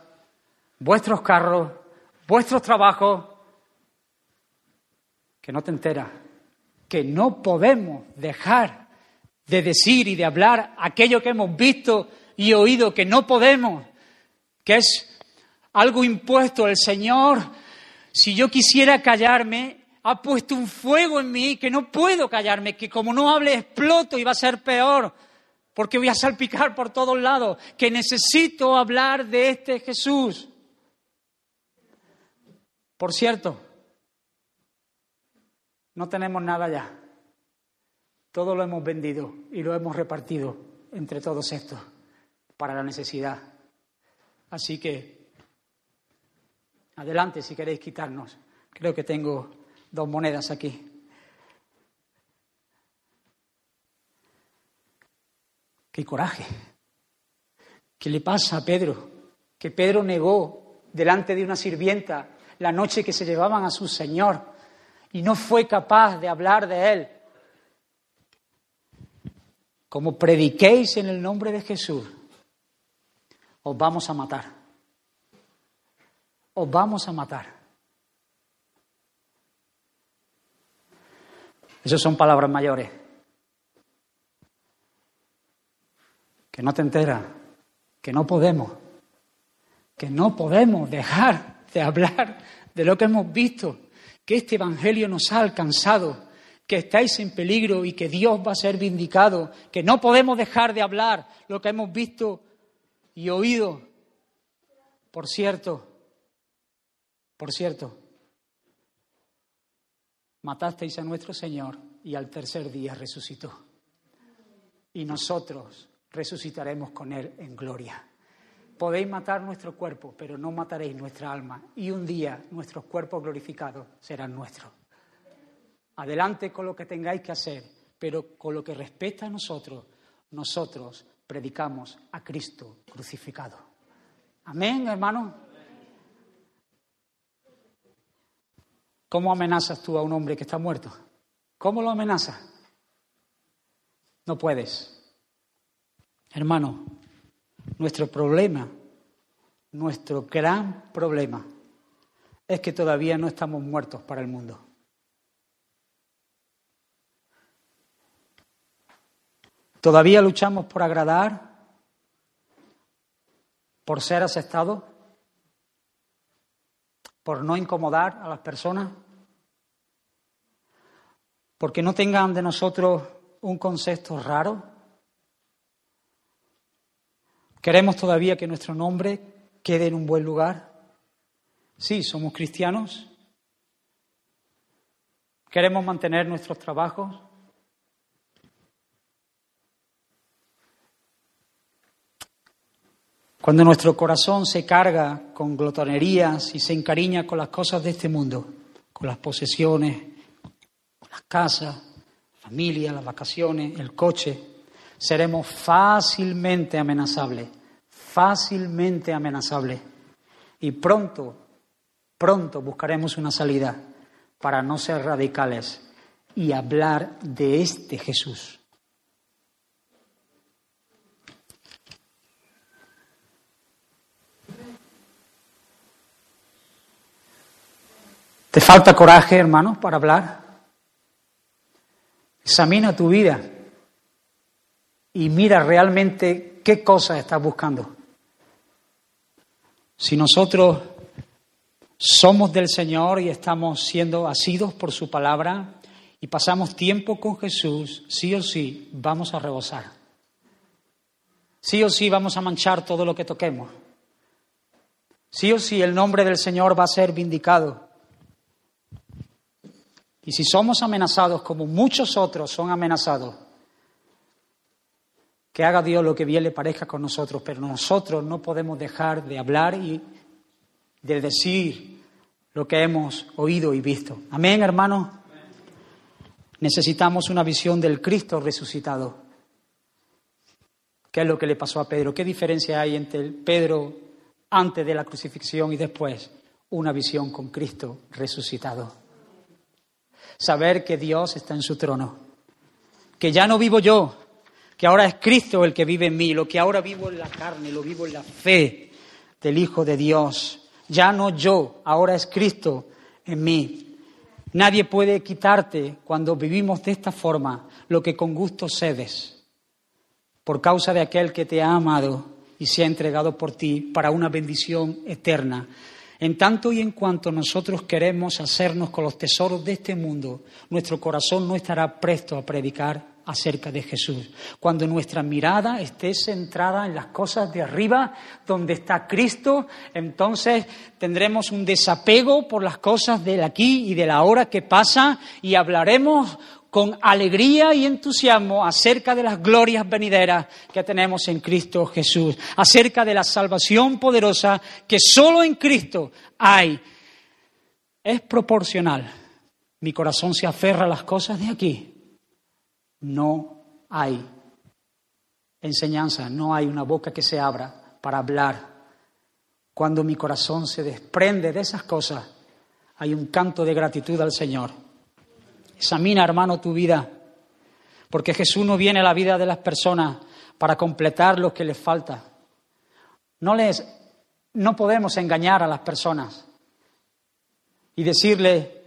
vuestros carros, vuestros trabajos. Que no te enteras. Que no podemos dejar de decir y de hablar aquello que hemos visto y oído, que no podemos, que es algo impuesto. El Señor, si yo quisiera callarme, ha puesto un fuego en mí que no puedo callarme, que como no hable exploto y va a ser peor, porque voy a salpicar por todos lados, que necesito hablar de este Jesús. Por cierto, no tenemos nada ya. Todo lo hemos vendido y lo hemos repartido entre todos estos para la necesidad. Así que Adelante si queréis quitarnos. Creo que tengo dos monedas aquí. ¡Qué coraje! ¿Qué le pasa a Pedro? Que Pedro negó delante de una sirvienta la noche que se llevaban a su Señor y no fue capaz de hablar de él. Como prediquéis en el nombre de Jesús, os vamos a matar os vamos a matar. Esas son palabras mayores. Que no te enteras, que no podemos, que no podemos dejar de hablar de lo que hemos visto, que este Evangelio nos ha alcanzado, que estáis en peligro y que Dios va a ser vindicado, que no podemos dejar de hablar lo que hemos visto y oído. Por cierto, por cierto, matasteis a nuestro Señor y al tercer día resucitó. Y nosotros resucitaremos con Él en gloria. Podéis matar nuestro cuerpo, pero no mataréis nuestra alma. Y un día nuestros cuerpos glorificados serán nuestros. Adelante con lo que tengáis que hacer, pero con lo que respecta a nosotros, nosotros predicamos a Cristo crucificado. Amén, hermano. ¿Cómo amenazas tú a un hombre que está muerto? ¿Cómo lo amenazas? No puedes. Hermano, nuestro problema, nuestro gran problema, es que todavía no estamos muertos para el mundo. Todavía luchamos por agradar, por ser aceptados, por no incomodar a las personas porque no tengan de nosotros un concepto raro. Queremos todavía que nuestro nombre quede en un buen lugar. Sí, somos cristianos. Queremos mantener nuestros trabajos. Cuando nuestro corazón se carga con glotonerías y se encariña con las cosas de este mundo, con las posesiones, la casa, la familia, las vacaciones, el coche, seremos fácilmente amenazables, fácilmente amenazables. Y pronto, pronto buscaremos una salida para no ser radicales y hablar de este Jesús. ¿Te falta coraje, hermano, para hablar? Examina tu vida y mira realmente qué cosas estás buscando. Si nosotros somos del Señor y estamos siendo asidos por su palabra y pasamos tiempo con Jesús, sí o sí vamos a rebosar. Sí o sí vamos a manchar todo lo que toquemos. Sí o sí el nombre del Señor va a ser vindicado. Y si somos amenazados como muchos otros son amenazados, que haga Dios lo que bien le parezca con nosotros, pero nosotros no podemos dejar de hablar y de decir lo que hemos oído y visto. Amén, hermanos. Necesitamos una visión del Cristo resucitado. ¿Qué es lo que le pasó a Pedro? ¿Qué diferencia hay entre Pedro antes de la crucifixión y después? Una visión con Cristo resucitado saber que Dios está en su trono, que ya no vivo yo, que ahora es Cristo el que vive en mí, lo que ahora vivo en la carne, lo vivo en la fe del Hijo de Dios. Ya no yo, ahora es Cristo en mí. Nadie puede quitarte cuando vivimos de esta forma lo que con gusto cedes, por causa de aquel que te ha amado y se ha entregado por ti para una bendición eterna. En tanto y en cuanto nosotros queremos hacernos con los tesoros de este mundo, nuestro corazón no estará presto a predicar acerca de Jesús. Cuando nuestra mirada esté centrada en las cosas de arriba, donde está Cristo, entonces tendremos un desapego por las cosas del aquí y de la hora que pasa y hablaremos con alegría y entusiasmo acerca de las glorias venideras que tenemos en Cristo Jesús, acerca de la salvación poderosa que solo en Cristo hay. Es proporcional. Mi corazón se aferra a las cosas de aquí. No hay enseñanza, no hay una boca que se abra para hablar. Cuando mi corazón se desprende de esas cosas, hay un canto de gratitud al Señor Examina, hermano, tu vida, porque Jesús no viene a la vida de las personas para completar lo que les falta. No les no podemos engañar a las personas y decirle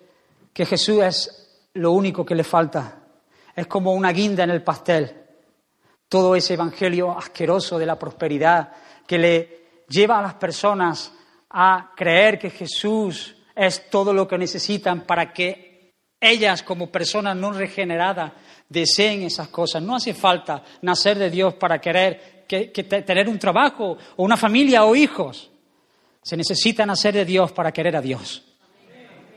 que Jesús es lo único que le falta. Es como una guinda en el pastel. Todo ese evangelio asqueroso de la prosperidad que le lleva a las personas a creer que Jesús es todo lo que necesitan para que ellas como personas no regeneradas deseen esas cosas. No hace falta nacer de Dios para querer tener un trabajo o una familia o hijos. Se necesita nacer de Dios para querer a Dios.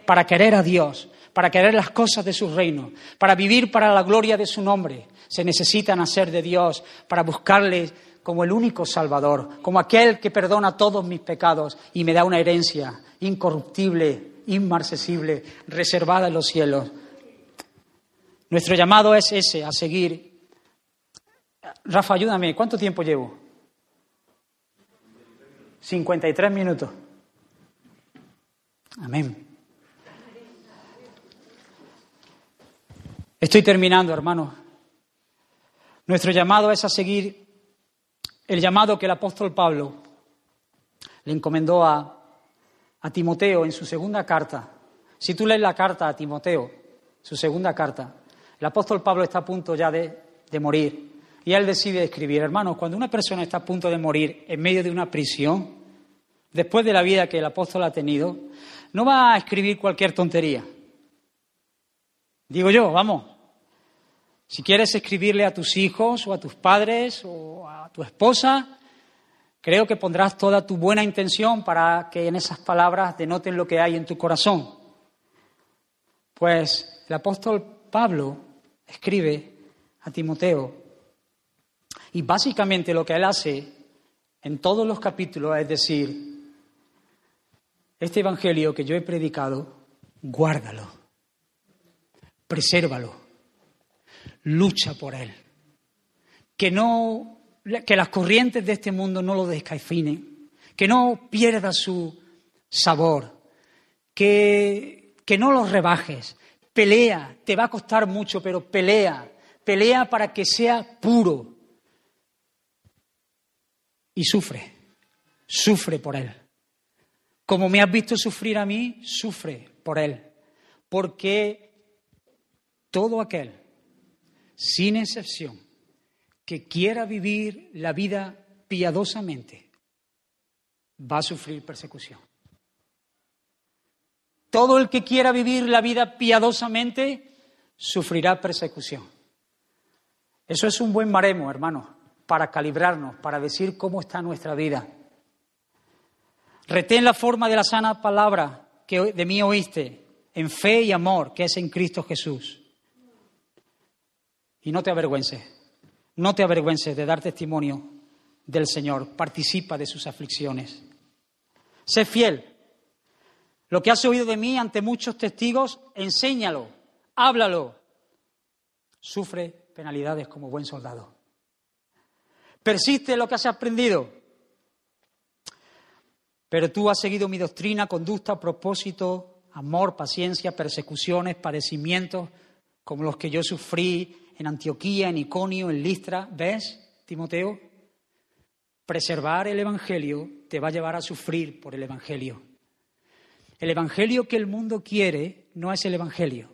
Para querer a Dios, para querer las cosas de su reino, para vivir para la gloria de su nombre. Se necesita nacer de Dios para buscarle como el único Salvador, como aquel que perdona todos mis pecados y me da una herencia incorruptible inmarcesible, reservada en los cielos. Nuestro llamado es ese, a seguir. Rafa, ayúdame, ¿cuánto tiempo llevo? 53 minutos. Amén. Estoy terminando, hermano. Nuestro llamado es a seguir el llamado que el apóstol Pablo le encomendó a a Timoteo en su segunda carta. Si tú lees la carta a Timoteo, su segunda carta, el apóstol Pablo está a punto ya de, morir y él decide escribir, hermanos, cuando una persona está a punto de morir en medio de una prisión, después de la vida que el apóstol ha tenido, no va a escribir cualquier tontería. Digo yo, vamos, si quieres escribirle a tus hijos o a tus padres o a tu esposa, Creo que pondrás toda tu buena intención para que en esas palabras denoten lo que hay en tu corazón. Pues el apóstol Pablo escribe a Timoteo y básicamente lo que él hace en todos los capítulos es decir, este Evangelio que yo he predicado, guárdalo, presérvalo, lucha por él, que no que las corrientes de este mundo no lo descaifinen, que no pierda su sabor, que, que no lo rebajes. Pelea, te va a costar mucho, pero pelea, pelea para que sea puro. Y sufre, sufre por él. Como me has visto sufrir a mí, sufre por Él. Porque todo aquel, sin excepción, que quiera vivir la vida piadosamente, va a sufrir persecución. Todo el que quiera vivir la vida piadosamente sufrirá persecución. Eso es un buen maremo, hermano, para calibrarnos, para decir cómo está nuestra vida. Retén la forma de la sana palabra que de mí oíste, en fe y amor, que es en Cristo Jesús. Y no te avergüences, no te avergüences de dar testimonio del Señor, participa de sus aflicciones. Sé fiel. Lo que has oído de mí ante muchos testigos, enséñalo, háblalo. Sufre penalidades como buen soldado. Persiste en lo que has aprendido. Pero tú has seguido mi doctrina, conducta, propósito, amor, paciencia, persecuciones, padecimientos, como los que yo sufrí en Antioquía, en Iconio, en Listra. ¿Ves, Timoteo? Preservar el Evangelio te va a llevar a sufrir por el Evangelio. El Evangelio que el mundo quiere no es el Evangelio.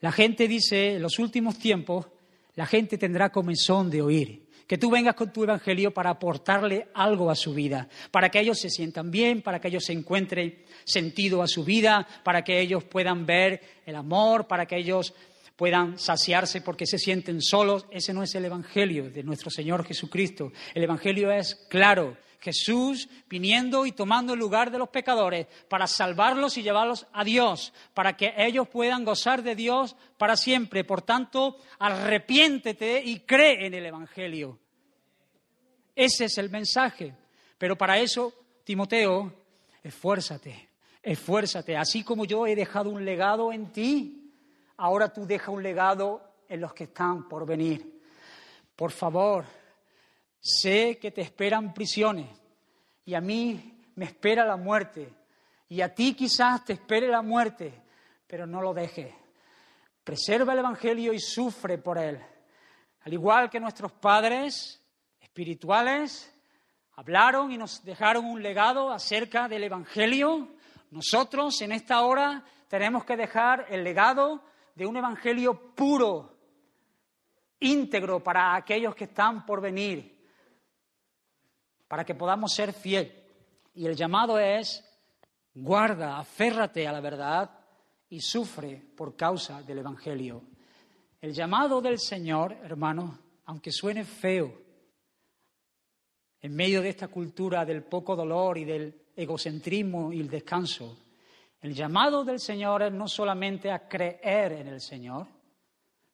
La gente dice, en los últimos tiempos, la gente tendrá comezón de oír. Que tú vengas con tu Evangelio para aportarle algo a su vida, para que ellos se sientan bien, para que ellos se encuentren sentido a su vida, para que ellos puedan ver el amor, para que ellos puedan saciarse porque se sienten solos. Ese no es el Evangelio de nuestro Señor Jesucristo. El Evangelio es claro. Jesús viniendo y tomando el lugar de los pecadores para salvarlos y llevarlos a Dios, para que ellos puedan gozar de Dios para siempre. Por tanto, arrepiéntete y cree en el Evangelio. Ese es el mensaje. Pero para eso, Timoteo, esfuérzate, esfuérzate. Así como yo he dejado un legado en ti, ahora tú deja un legado en los que están por venir. Por favor, sé que te esperan prisiones y a mí me espera la muerte y a ti quizás te espere la muerte, pero no lo dejes. Preserva el Evangelio y sufre por él. Al igual que nuestros padres espirituales hablaron y nos dejaron un legado acerca del Evangelio, nosotros en esta hora tenemos que dejar el legado de un evangelio puro, íntegro para aquellos que están por venir, para que podamos ser fieles. Y el llamado es, guarda, aférrate a la verdad y sufre por causa del evangelio. El llamado del Señor, hermano, aunque suene feo, en medio de esta cultura del poco dolor y del egocentrismo y el descanso, el llamado del Señor es no solamente a creer en el Señor,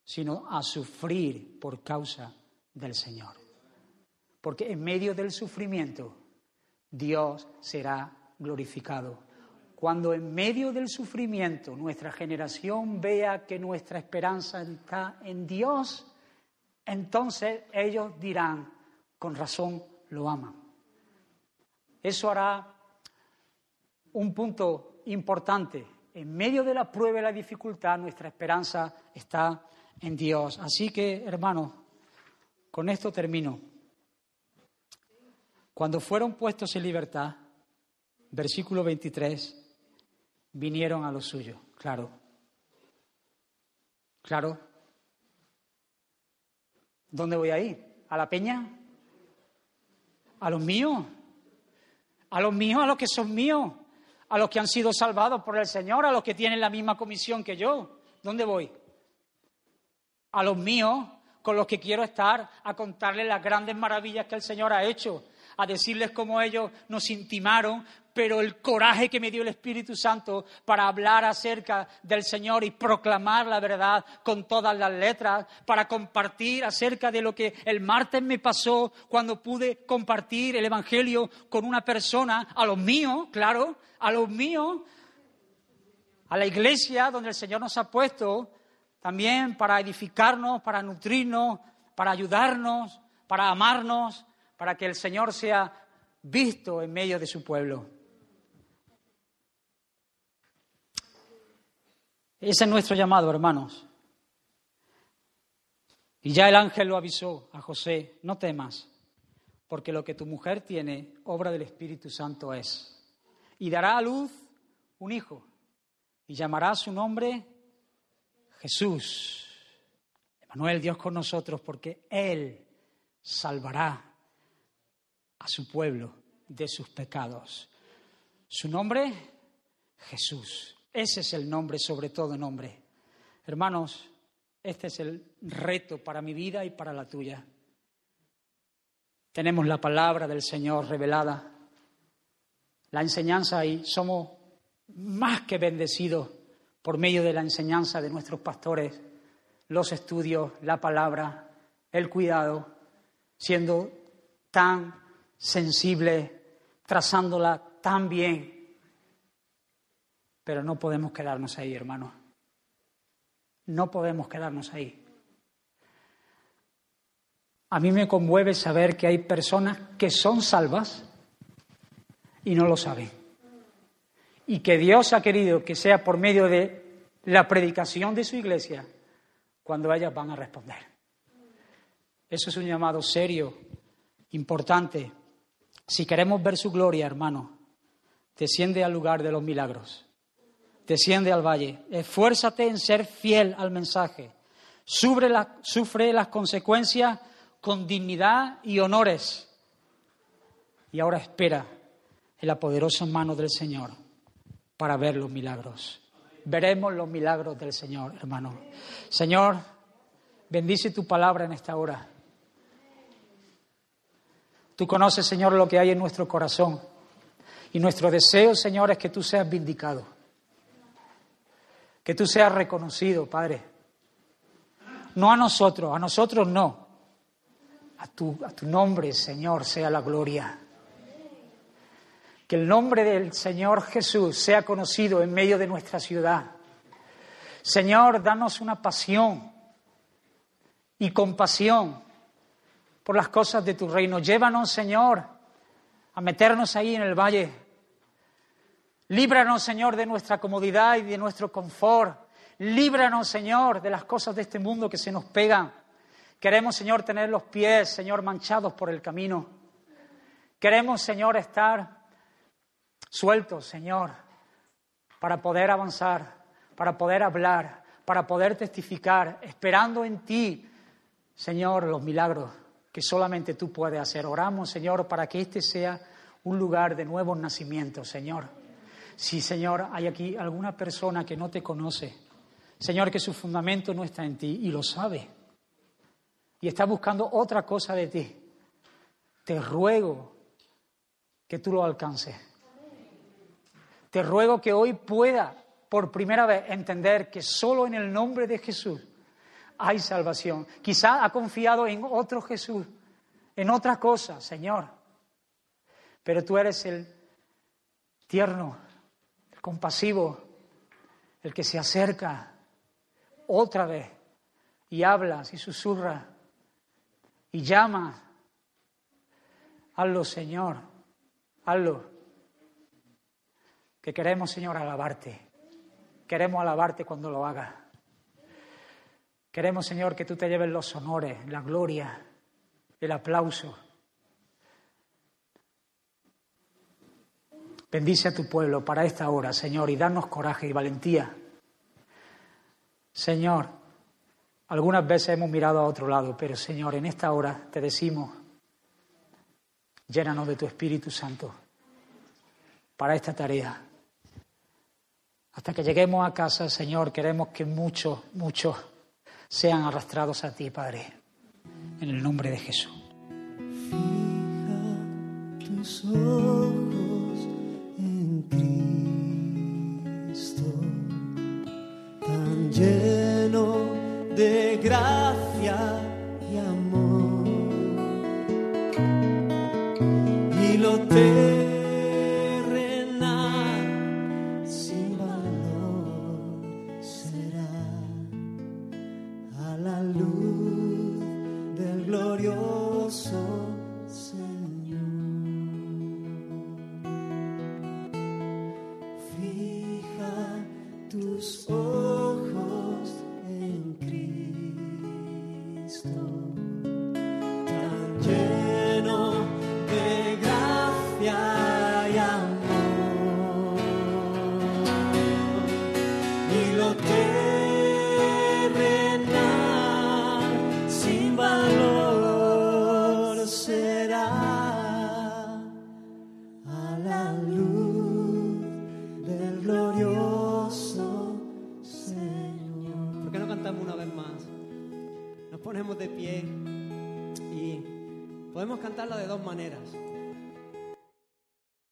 sino a sufrir por causa del Señor. Porque en medio del sufrimiento Dios será glorificado. Cuando en medio del sufrimiento nuestra generación vea que nuestra esperanza está en Dios, entonces ellos dirán, con razón lo aman. Eso hará un punto importante. En medio de la prueba y la dificultad, nuestra esperanza está en Dios. Así que, hermanos, con esto termino. Cuando fueron puestos en libertad, versículo 23, vinieron a lo suyo, claro. Claro. ¿Dónde voy a ir? ¿A la peña? ¿A los míos? ¿A los míos? ¿A los que son míos? A los que han sido salvados por el Señor, a los que tienen la misma comisión que yo. ¿Dónde voy? A los míos, con los que quiero estar, a contarles las grandes maravillas que el Señor ha hecho, a decirles cómo ellos nos intimaron, pero el coraje que me dio el Espíritu Santo para hablar acerca del Señor y proclamar la verdad con todas las letras, para compartir acerca de lo que el martes me pasó cuando pude compartir el Evangelio con una persona, a los míos, claro, a los míos, a la iglesia donde el Señor nos ha puesto, también para edificarnos, para nutrirnos, para ayudarnos, para amarnos, para que el Señor sea visto en medio de su pueblo. Ese es nuestro llamado, hermanos. Y ya el ángel lo avisó a José, no temas, porque lo que tu mujer tiene, obra del Espíritu Santo es y dará a luz un hijo y llamará su nombre Jesús. Emanuel, Dios con nosotros, porque Él salvará a su pueblo de sus pecados. Su nombre, Jesús. Ese es el nombre sobre todo nombre. Hermanos, este es el reto para mi vida y para la tuya. Tenemos la palabra del Señor revelada, la enseñanza y somos más que bendecidos por medio de la enseñanza de nuestros pastores, los estudios, la palabra, el cuidado, siendo tan sensible, trazándola tan bien. Pero no podemos quedarnos ahí, hermanos. No podemos quedarnos ahí. A mí me conmueve saber que hay personas que son salvas y no lo saben y que Dios ha querido que sea por medio de la predicación de su iglesia cuando ellas van a responder. Eso es un llamado serio, importante. Si queremos ver su gloria, hermano, desciende al lugar de los milagros, desciende al valle, esfuérzate en ser fiel al mensaje, sufre, sufre las consecuencias con dignidad y honores. Y ahora espera en la poderosa mano del Señor para ver los milagros. Veremos los milagros del Señor, hermano. Señor, bendice tu palabra en esta hora. Tú conoces, Señor, lo que hay en nuestro corazón. Y nuestro deseo, Señor, es que tú seas vindicado. Que tú seas reconocido, Padre. No a nosotros, a nosotros no. A tu, a tu nombre, Señor, sea la gloria. Que el nombre del Señor Jesús sea conocido en medio de nuestra ciudad. Señor, danos una pasión y compasión por las cosas de tu reino. Llévanos, Señor, a meternos ahí en el valle. Líbranos, Señor, de nuestra comodidad y de nuestro confort. Líbranos, Señor, de las cosas de este mundo que se nos pegan. Queremos, Señor, tener los pies, Señor, manchados por el camino. Queremos, Señor, estar sueltos, Señor, para poder avanzar, para poder hablar, para poder testificar, esperando en ti, Señor, los milagros que solamente tú puedes hacer. Oramos, Señor, para que este sea un lugar de nuevos nacimientos, Señor. Si, Señor, hay aquí alguna persona que no te conoce, Señor, que su fundamento no está en ti y lo sabe, y está buscando otra cosa de ti, te ruego que tú lo alcances. Te ruego que hoy pueda por primera vez entender que solo en el nombre de Jesús hay salvación. Quizá ha confiado en otro Jesús, en otra cosa, Señor. Pero tú eres el tierno, el compasivo, el que se acerca otra vez y hablas y susurra y llama. Hazlo, Señor, hazlo que queremos, Señor, alabarte. Queremos alabarte cuando lo hagas. Queremos, Señor, que tú te lleves los honores, la gloria, el aplauso. Bendice a tu pueblo para esta hora, Señor, y danos coraje y valentía. Señor, algunas veces hemos mirado a otro lado, pero Señor, en esta hora te decimos, llénanos de tu Espíritu Santo para esta tarea. Hasta que lleguemos a casa, Señor, queremos que muchos, muchos sean arrastrados a ti, Padre. En el nombre de Jesús. Fija tus ojos en Cristo, tan lleno de gracia y amor. Y lo te